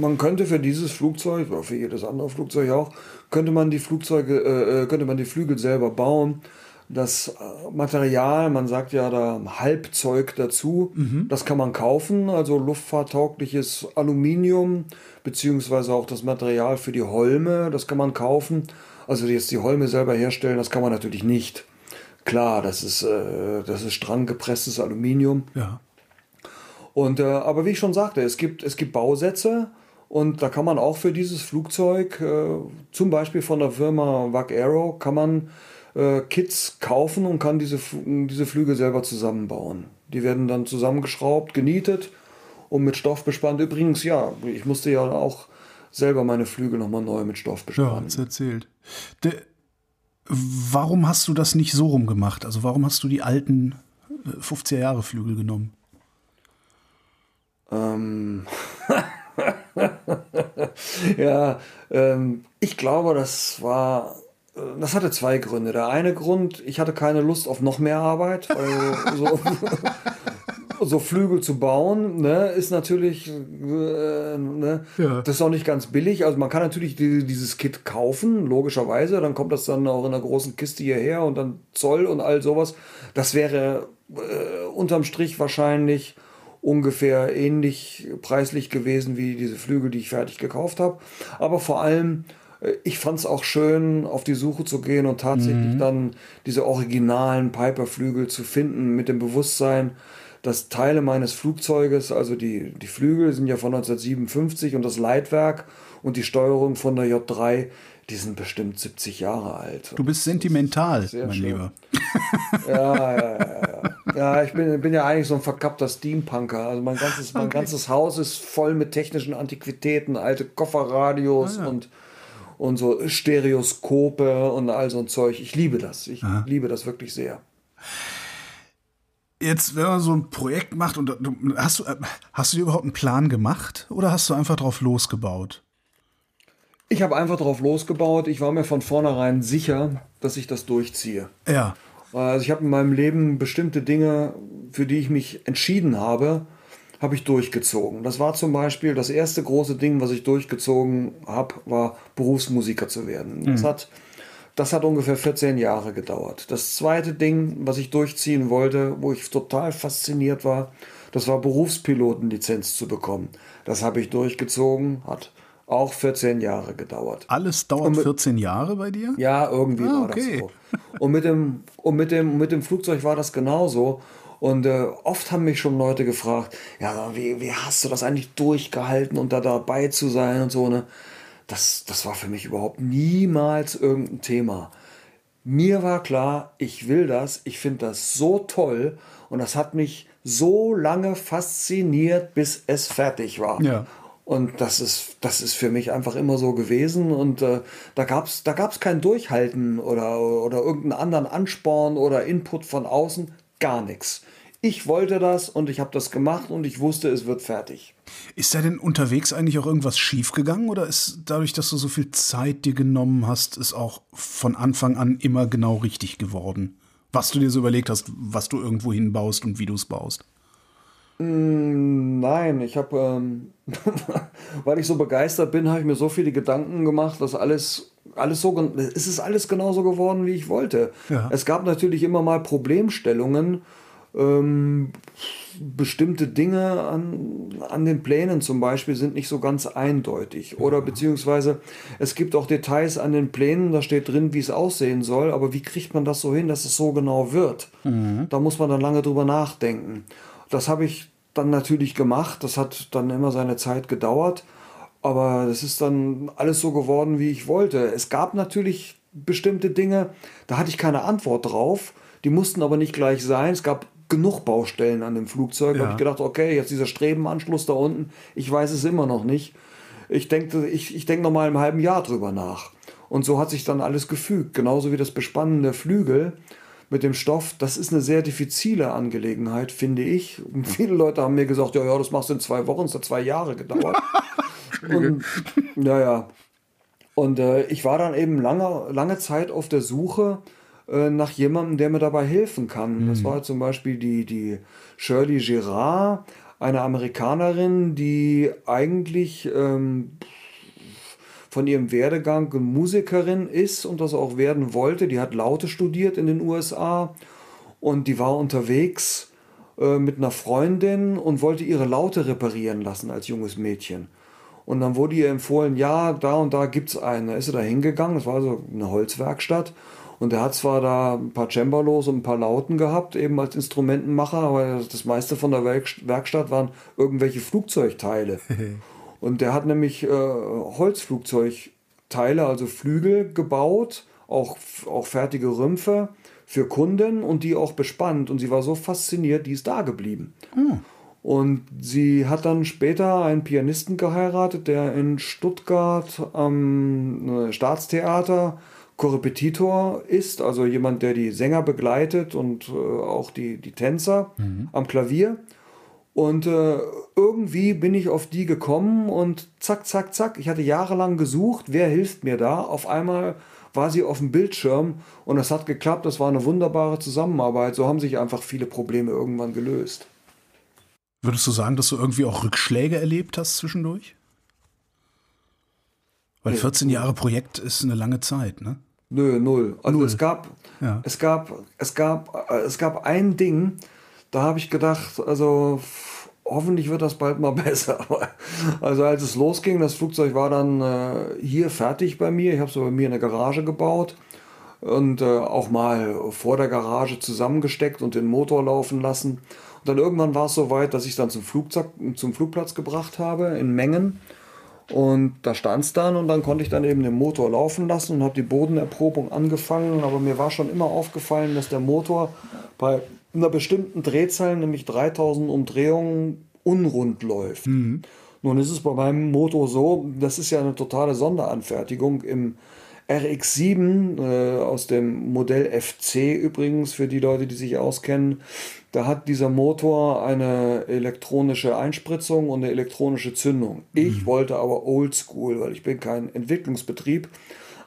man könnte für dieses Flugzeug, oder für jedes andere Flugzeug auch, könnte man die Flugzeuge, äh, äh, könnte man die Flügel selber bauen. Das äh, Material, man sagt ja da Halbzeug dazu, das kann man kaufen, also luftfahrttaugliches Aluminium, beziehungsweise auch das Material für die Holme, das kann man kaufen. Also jetzt die Holme selber herstellen, das kann man natürlich nicht. Klar, das ist, äh, das ist strang gepresstes Aluminium. Ja. Und, äh, aber wie ich schon sagte, es gibt, es gibt Bausätze und da kann man auch für dieses Flugzeug, äh, zum Beispiel von der Firma Wack Aero, kann man äh, Kits kaufen und kann diese, diese Flügel selber zusammenbauen. Die werden dann zusammengeschraubt, genietet und mit Stoff bespannt. Übrigens, ja, ich musste ja auch selber meine Flügel nochmal neu mit Stoff Ja, bespannen. hat's erzählt. De, warum hast du das nicht so rum gemacht? Also warum hast du die alten äh, 50er Jahre Flügel genommen? Ähm, ja, ähm, ich glaube, das war, äh, das hatte zwei Gründe. Der eine Grund, ich hatte keine Lust auf noch mehr Arbeit, weil so, so Flügel zu bauen, ne, ist natürlich, äh, ne, Ja. das ist auch nicht ganz billig. Also man kann natürlich die, dieses Kit kaufen, logischerweise. Dann kommt das dann auch in einer großen Kiste hierher und dann Zoll und all sowas. Das wäre äh, unterm Strich wahrscheinlich ungefähr ähnlich preislich gewesen wie diese Flügel, die ich fertig gekauft habe. Aber vor allem, äh, ich fand es auch schön, auf die Suche zu gehen und tatsächlich dann diese originalen Piper-Flügel zu finden mit dem Bewusstsein, dass Teile meines Flugzeuges, also die, die Flügel sind ja von 1957 und das Leitwerk und die Steuerung von der J3, die sind bestimmt 70 Jahre alt. Du bist sentimental, mein schön. Lieber. Ja, ja, ja, ja. Ja, ich bin, bin ja eigentlich so ein verkappter Steampunker. Also mein ganzes, mein ganzes Haus ist voll mit technischen Antiquitäten, alte Kofferradios und, und so Stereoskope und all so ein Zeug. Ich liebe das. Ich liebe das wirklich sehr. Jetzt, wenn man so ein Projekt macht und du, hast du, äh, hast du dir überhaupt einen Plan gemacht oder hast du einfach drauf losgebaut? Ich habe einfach drauf losgebaut. Ich war mir von vornherein sicher, dass ich das durchziehe. Ja. Also ich habe in meinem Leben bestimmte Dinge, für die ich mich entschieden habe, habe ich durchgezogen. Das war zum Beispiel das erste große Ding, was ich durchgezogen habe, war Berufsmusiker zu werden. Das, hat, das hat ungefähr 14 Jahre gedauert. Das zweite Ding, was ich durchziehen wollte, wo ich total fasziniert war, das war Berufspilotenlizenz zu bekommen. Das habe ich durchgezogen, hat auch 14 Jahre gedauert. Alles dauert mit- 14 Jahre bei dir? Ja, irgendwie Ah, war okay. das so. Und mit dem, und mit dem, mit dem Flugzeug war das genauso. Und äh, oft haben mich schon Leute gefragt, ja, wie, wie hast du das eigentlich durchgehalten und da dabei zu sein und so, ne? Das, das war für mich überhaupt niemals irgendein Thema. Mir war klar, ich will das, ich finde das so toll und das hat mich so lange fasziniert, bis es fertig war. Ja. Und das ist, das ist für mich einfach immer so gewesen. Und äh, da gab es da gab's kein Durchhalten oder, oder irgendeinen anderen Ansporn oder Input von außen. Gar nichts. Ich wollte das und ich habe das gemacht und ich wusste, es wird fertig. Ist da denn unterwegs eigentlich auch irgendwas schiefgegangen oder ist dadurch, dass du so viel Zeit dir genommen hast, ist auch von Anfang an immer genau richtig geworden? Was du dir so überlegt hast, was du irgendwo hinbaust und wie du es baust? Nein, ich habe, ähm, weil ich so begeistert bin, habe ich mir so viele Gedanken gemacht, dass alles, alles so, es ist alles genauso geworden, wie ich wollte. Ja. Es gab natürlich immer mal Problemstellungen, ähm, bestimmte Dinge an, an den Plänen zum Beispiel sind nicht so ganz eindeutig. Oder beziehungsweise es gibt auch Details an den Plänen, da steht drin, wie es aussehen soll, aber wie kriegt man das so hin, dass es so genau wird? Da muss man dann lange drüber nachdenken. Das habe ich dann natürlich gemacht, das hat dann immer seine Zeit gedauert, aber das ist dann alles so geworden, wie ich wollte. Es gab natürlich bestimmte Dinge, da hatte ich keine Antwort drauf. Die mussten aber nicht gleich sein. Es gab genug Baustellen an dem Flugzeug. Da Ja. habe ich gedacht, okay, jetzt dieser Strebenanschluss da unten, ich weiß es immer noch nicht. Ich denke ich, ich denk noch mal im halben Jahr drüber nach. Und so hat sich dann alles gefügt. Genauso wie das Bespannen der Flügel mit dem Stoff. Das ist eine sehr diffizile Angelegenheit, finde ich. Und viele Leute haben mir gesagt, ja, ja, das machst du in zwei Wochen. Es hat zwei Jahre gedauert. Und, ja, ja. Und äh, ich war dann eben lange, lange Zeit auf der Suche äh, nach jemandem, der mir dabei helfen kann. Das war zum Beispiel die, die Shirley Girard, eine Amerikanerin, die eigentlich ähm, von ihrem Werdegang Musikerin ist und das auch werden wollte. Die hat Laute studiert in den USA und die war unterwegs äh, mit einer Freundin und wollte ihre Laute reparieren lassen als junges Mädchen. Und dann wurde ihr empfohlen, ja, da und da gibt es einen. Da ist sie da hingegangen, das war so eine Holzwerkstatt. Und er hat zwar da ein paar Cembalos und ein paar Lauten gehabt, eben als Instrumentenmacher, aber das meiste von der Werk Werkstatt waren irgendwelche Flugzeugteile. und der hat nämlich äh, Holzflugzeugteile, also Flügel gebaut, auch, auch fertige Rümpfe für Kunden und die auch bespannt. Und sie war so fasziniert, die ist da geblieben. Und sie hat dann später einen Pianisten geheiratet, der in Stuttgart am äh, Staatstheater Korrepetitor ist, also jemand, der die Sänger begleitet und äh, auch die, die Tänzer am Klavier. Und äh, irgendwie bin ich auf die gekommen und zack, zack, zack. Ich hatte jahrelang gesucht, wer hilft mir da. Auf einmal war sie auf dem Bildschirm und es hat geklappt. Das war eine wunderbare Zusammenarbeit. So haben sich einfach viele Probleme irgendwann gelöst. Würdest du sagen, dass du irgendwie auch Rückschläge erlebt hast zwischendurch? Weil 14 Jahre Projekt ist eine lange Zeit, ne? Nö, null. Also Null. es gab, Ja. es gab, es gab, äh, es gab ein Ding, da habe ich gedacht, also hoffentlich wird das bald mal besser. Also als es losging, das Flugzeug war dann äh, hier fertig bei mir. Ich habe es bei mir in der Garage gebaut und äh, auch mal vor der Garage zusammengesteckt und den Motor laufen lassen. Und dann irgendwann war es so weit, dass ich es dann zum, Flugzeug, zum Flugplatz gebracht habe in Mengen. Und da stand es dann und dann konnte ich dann eben den Motor laufen lassen und habe die Bodenerprobung angefangen. Aber mir war schon immer aufgefallen, dass der Motor bei einer bestimmten Drehzahl, nämlich 3000 Umdrehungen, unrund läuft. Nun ist es bei meinem Motor so, das ist ja eine totale Sonderanfertigung im RX7 äh, aus dem Modell FC übrigens, für die Leute, die sich auskennen. Da hat dieser Motor eine elektronische Einspritzung und eine elektronische Zündung. Ich wollte aber oldschool, weil ich bin kein Entwicklungsbetrieb.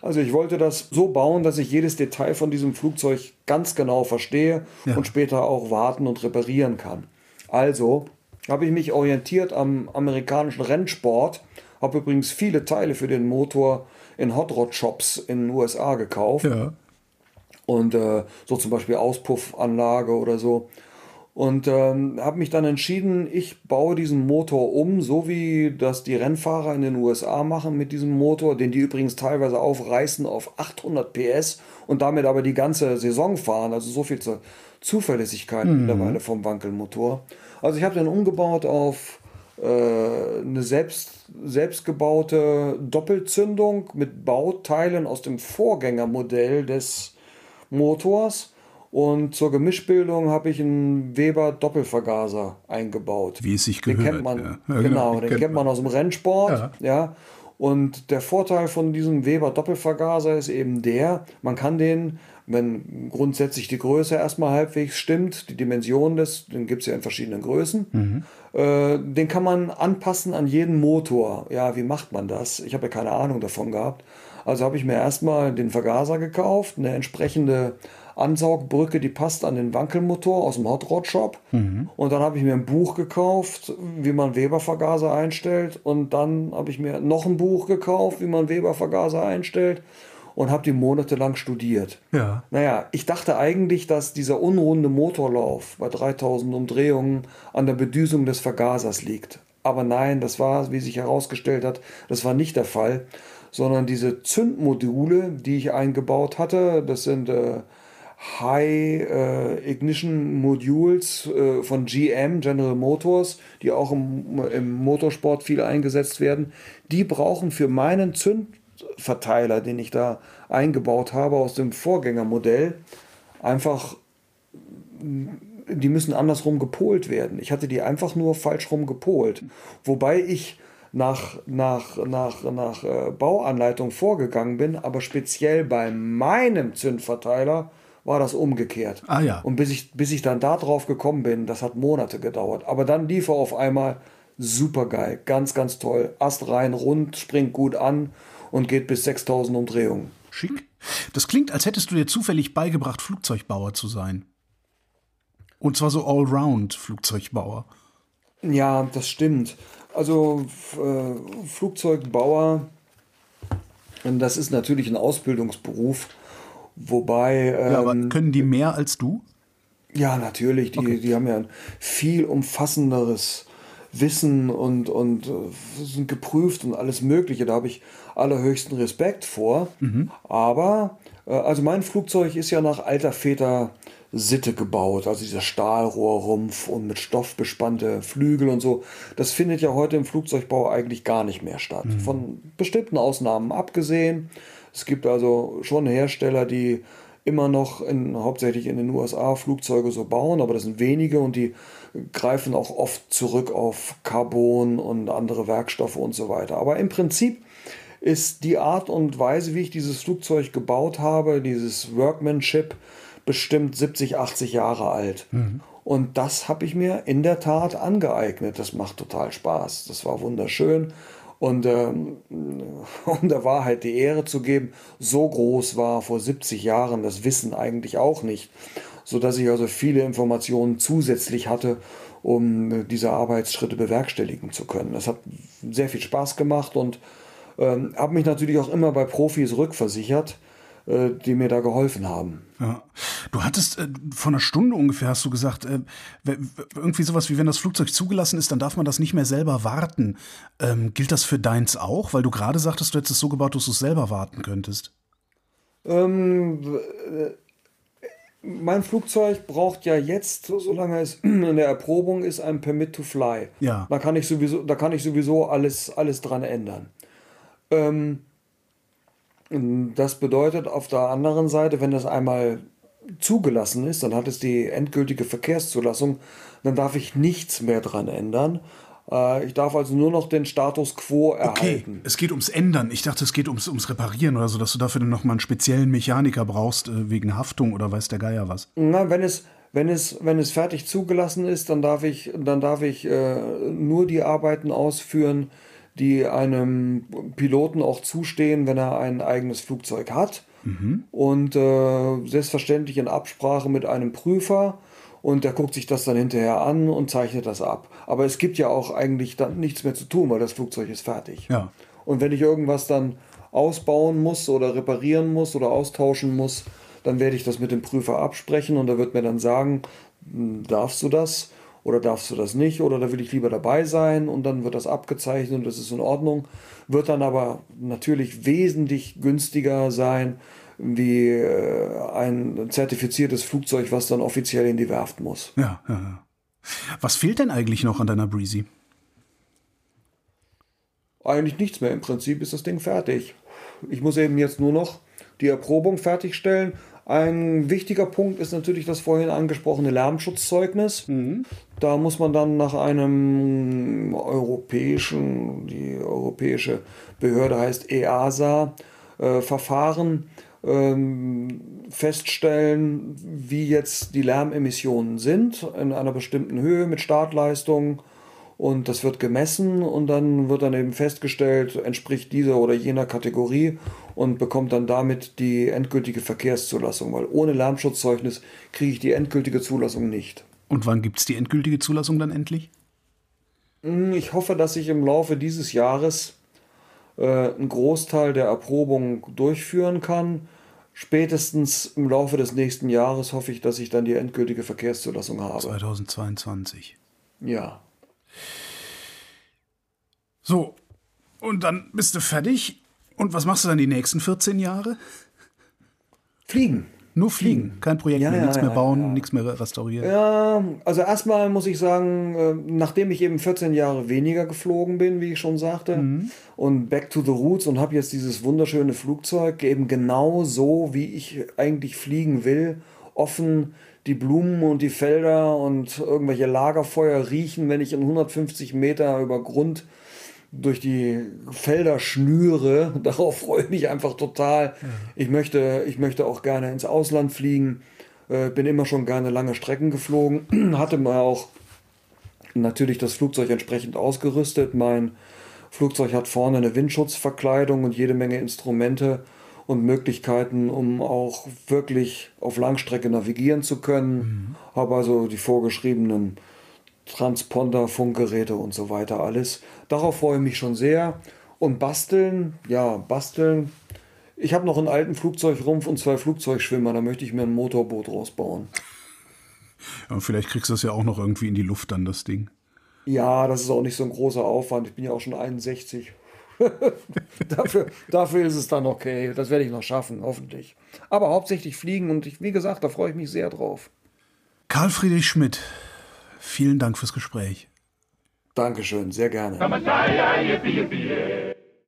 Also ich wollte das so bauen, dass ich jedes Detail von diesem Flugzeug ganz genau verstehe Ja. und später auch warten und reparieren kann. Also habe ich mich orientiert am amerikanischen Rennsport, habe übrigens viele Teile für den Motor in Hot Rod Shops in den USA gekauft Ja. und äh, so zum Beispiel Auspuffanlage oder so. Und ähm, habe mich dann entschieden, ich baue diesen Motor um, so wie das die Rennfahrer in den USA machen mit diesem Motor, den die übrigens teilweise aufreißen auf 800 PS und damit aber die ganze Saison fahren. Also so viel zur Zuverlässigkeit mittlerweile vom Wankelmotor. Also ich habe den umgebaut auf äh, eine selbst, selbstgebaute Doppelzündung mit Bauteilen aus dem Vorgängermodell des Motors. Und zur Gemischbildung habe ich einen Weber Doppelvergaser eingebaut. Wie es sich Den gehört. kennt man, ja. Ja, genau, den kennt man aus dem Rennsport. Ja. Und der Vorteil von diesem Weber Doppelvergaser ist eben der, man kann den, wenn grundsätzlich die Größe erstmal halbwegs stimmt, die Dimension des, den gibt es ja in verschiedenen Größen, äh, den kann man anpassen an jeden Motor. Ja, wie macht man das? Ich habe ja keine Ahnung davon gehabt. Also habe ich mir erstmal den Vergaser gekauft, eine entsprechende Ansaugbrücke, die passt an den Wankelmotor aus dem Hot Rod Shop. Und dann habe ich mir ein Buch gekauft, wie man Weber-Vergaser einstellt. Und dann habe ich mir noch ein Buch gekauft, wie man Weber-Vergaser einstellt. und habe die monatelang studiert. Ja. Naja, ich dachte eigentlich, dass dieser unrunde Motorlauf bei 3000 Umdrehungen an der Bedüsung des Vergasers liegt. Aber nein, das war, wie sich herausgestellt hat, das war nicht der Fall, sondern diese Zündmodule, die ich eingebaut hatte, das sind äh, High äh, Ignition Modules äh, von GM, General Motors, die auch im, im Motorsport viel eingesetzt werden, die brauchen für meinen Zündverteiler, den ich da eingebaut habe aus dem Vorgängermodell, einfach die müssen andersrum gepolt werden. Ich hatte die einfach nur falsch rum gepolt. Wobei ich nach, nach, nach, nach äh, Bauanleitung vorgegangen bin, aber speziell bei meinem Zündverteiler war das umgekehrt. Ah ja. Und bis ich, bis ich dann da drauf gekommen bin, das hat Monate gedauert. Aber dann lief er auf einmal super geil, ganz, ganz toll. Ast rein, rund, springt gut an und geht bis 6000 Umdrehungen. Schick. Das klingt, als hättest du dir zufällig beigebracht, Flugzeugbauer zu sein. Und zwar so Allround-Flugzeugbauer. Ja, das stimmt. Also äh, Flugzeugbauer, das ist natürlich ein Ausbildungsberuf, wobei. Ähm, ja, aber ähm, können die mehr als du? Ja, natürlich. Die, okay. die haben ja ein viel umfassenderes Wissen und, und äh, sind geprüft und alles Mögliche. Da habe ich allerhöchsten Respekt vor. Mhm. Aber, äh, also mein Flugzeug ist ja nach alter Väter Sitte gebaut, also dieser Stahlrohrrumpf und mit Stoff bespannte Flügel und so. Das findet ja heute im Flugzeugbau eigentlich gar nicht mehr statt. Mhm. Von bestimmten Ausnahmen abgesehen. Es gibt also schon Hersteller, die immer noch in, hauptsächlich in den USA Flugzeuge so bauen, aber das sind wenige und die greifen auch oft zurück auf Carbon und andere Werkstoffe und so weiter. Aber im Prinzip ist die Art und Weise, wie ich dieses Flugzeug gebaut habe, dieses Workmanship, bestimmt 70, 80 Jahre alt. Mhm. Und das habe ich mir in der Tat angeeignet. Das macht total Spaß. Das war wunderschön. Und ähm, um der Wahrheit die Ehre zu geben, so groß war vor 70 Jahren das Wissen eigentlich auch nicht, sodass ich also viele Informationen zusätzlich hatte, um diese Arbeitsschritte bewerkstelligen zu können. Das hat sehr viel Spaß gemacht und ähm, habe mich natürlich auch immer bei Profis rückversichert äh, die mir da geholfen haben. Ja. Du hattest äh, vor einer Stunde ungefähr, hast du gesagt, äh, irgendwie sowas wie wenn das Flugzeug zugelassen ist, dann darf man das nicht mehr selber warten. Ähm, gilt das für deins auch? Weil du gerade sagtest, du hättest es so gebaut, dass du es selber warten könntest. Ähm, äh, mein Flugzeug braucht ja jetzt, solange es in der Erprobung ist, ein Permit to Fly. Ja. Da kann ich sowieso, da kann ich sowieso alles, alles dran ändern. Ähm, das bedeutet auf der anderen Seite, wenn das einmal zugelassen ist, dann hat es die endgültige Verkehrszulassung, dann darf ich nichts mehr dran ändern. Äh, ich darf also nur noch den Status quo erhalten. Okay, es geht ums Ändern. Ich dachte, es geht ums, ums Reparieren oder so, dass du dafür dann nochmal einen speziellen Mechaniker brauchst, äh, wegen Haftung oder weiß der Geier was. Na, wenn es, wenn es, wenn es fertig zugelassen ist, dann darf ich, dann darf ich äh, nur die Arbeiten ausführen, die einem Piloten auch zustehen, wenn er ein eigenes Flugzeug hat. Mhm. Und äh, selbstverständlich in Absprache mit einem Prüfer. Und der guckt sich das dann hinterher an und zeichnet das ab. Aber es gibt ja auch eigentlich dann nichts mehr zu tun, weil das Flugzeug ist fertig. Ja. Und wenn ich irgendwas dann ausbauen muss oder reparieren muss oder austauschen muss, dann werde ich das mit dem Prüfer absprechen und er wird mir dann sagen, hm, darfst du das? Oder darfst du das nicht oder da will ich lieber dabei sein und dann wird das abgezeichnet und das ist in Ordnung. Wird dann aber natürlich wesentlich günstiger sein wie äh, ein zertifiziertes Flugzeug, was dann offiziell in die Werft muss. Ja, ja, ja. Was fehlt denn eigentlich noch an deiner Breezy? Eigentlich nichts mehr. Im Prinzip ist das Ding fertig. Ich muss eben jetzt nur noch die Erprobung fertigstellen ein wichtiger Punkt ist natürlich das vorhin angesprochene Lärmschutzzeugnis. Mhm. Da muss man dann nach einem europäischen, die europäische Behörde heißt EASA, äh, Verfahren ähm, feststellen, wie jetzt die Lärmemissionen sind in einer bestimmten Höhe mit Startleistung und das wird gemessen und dann wird dann eben festgestellt, entspricht dieser oder jener Kategorie und bekommt dann damit die endgültige Verkehrszulassung, weil ohne Lärmschutzzeugnis kriege ich die endgültige Zulassung nicht. Und wann gibt es die endgültige Zulassung dann endlich? Hm, ich hoffe, dass ich im Laufe dieses Jahres äh, äh, einen Großteil der Erprobung durchführen kann. Spätestens im Laufe des nächsten Jahres hoffe ich, dass ich dann die endgültige Verkehrszulassung habe. 2022. Ja. So, und dann bist du fertig. Und was machst du dann die nächsten 14 Jahre? Fliegen. Nur fliegen, kein Projekt Ja, mehr, ja, nichts mehr bauen, ja. nichts mehr restaurieren. Ja, also erstmal muss ich sagen, äh, nachdem ich eben 14 Jahre weniger geflogen bin, wie ich schon sagte, und back to the roots und habe jetzt dieses wunderschöne Flugzeug eben genau so, wie ich eigentlich fliegen will, offen die Blumen und die Felder und irgendwelche Lagerfeuer riechen, wenn ich in 150 Meter über Grund durch die Felder schnüre. Darauf freue ich mich einfach total. Ich, möchte, ich möchte auch gerne ins Ausland fliegen. Äh, bin immer schon gerne lange Strecken geflogen. Hatte mal auch natürlich das Flugzeug entsprechend ausgerüstet. Mein Flugzeug hat vorne eine Windschutzverkleidung und jede Menge Instrumente und Möglichkeiten, um auch wirklich auf Langstrecke navigieren zu können. Habe also die vorgeschriebenen Transponder, Funkgeräte und so weiter alles. Darauf freue ich mich schon sehr. Und basteln, ja, basteln. Ich habe noch einen alten Flugzeugrumpf und zwei Flugzeugschwimmer. Da möchte ich mir ein Motorboot rausbauen. Ja, und vielleicht kriegst du das ja auch noch irgendwie in die Luft dann, das Ding. Ja, das ist auch nicht so ein großer Aufwand. Ich bin ja auch schon 61. dafür, dafür ist es dann okay. Das werde ich noch schaffen, hoffentlich. Aber hauptsächlich fliegen und ich, wie gesagt, da freue ich mich sehr drauf. Karl Friedrich Schmidt, vielen Dank fürs Gespräch. Dankeschön, sehr gerne.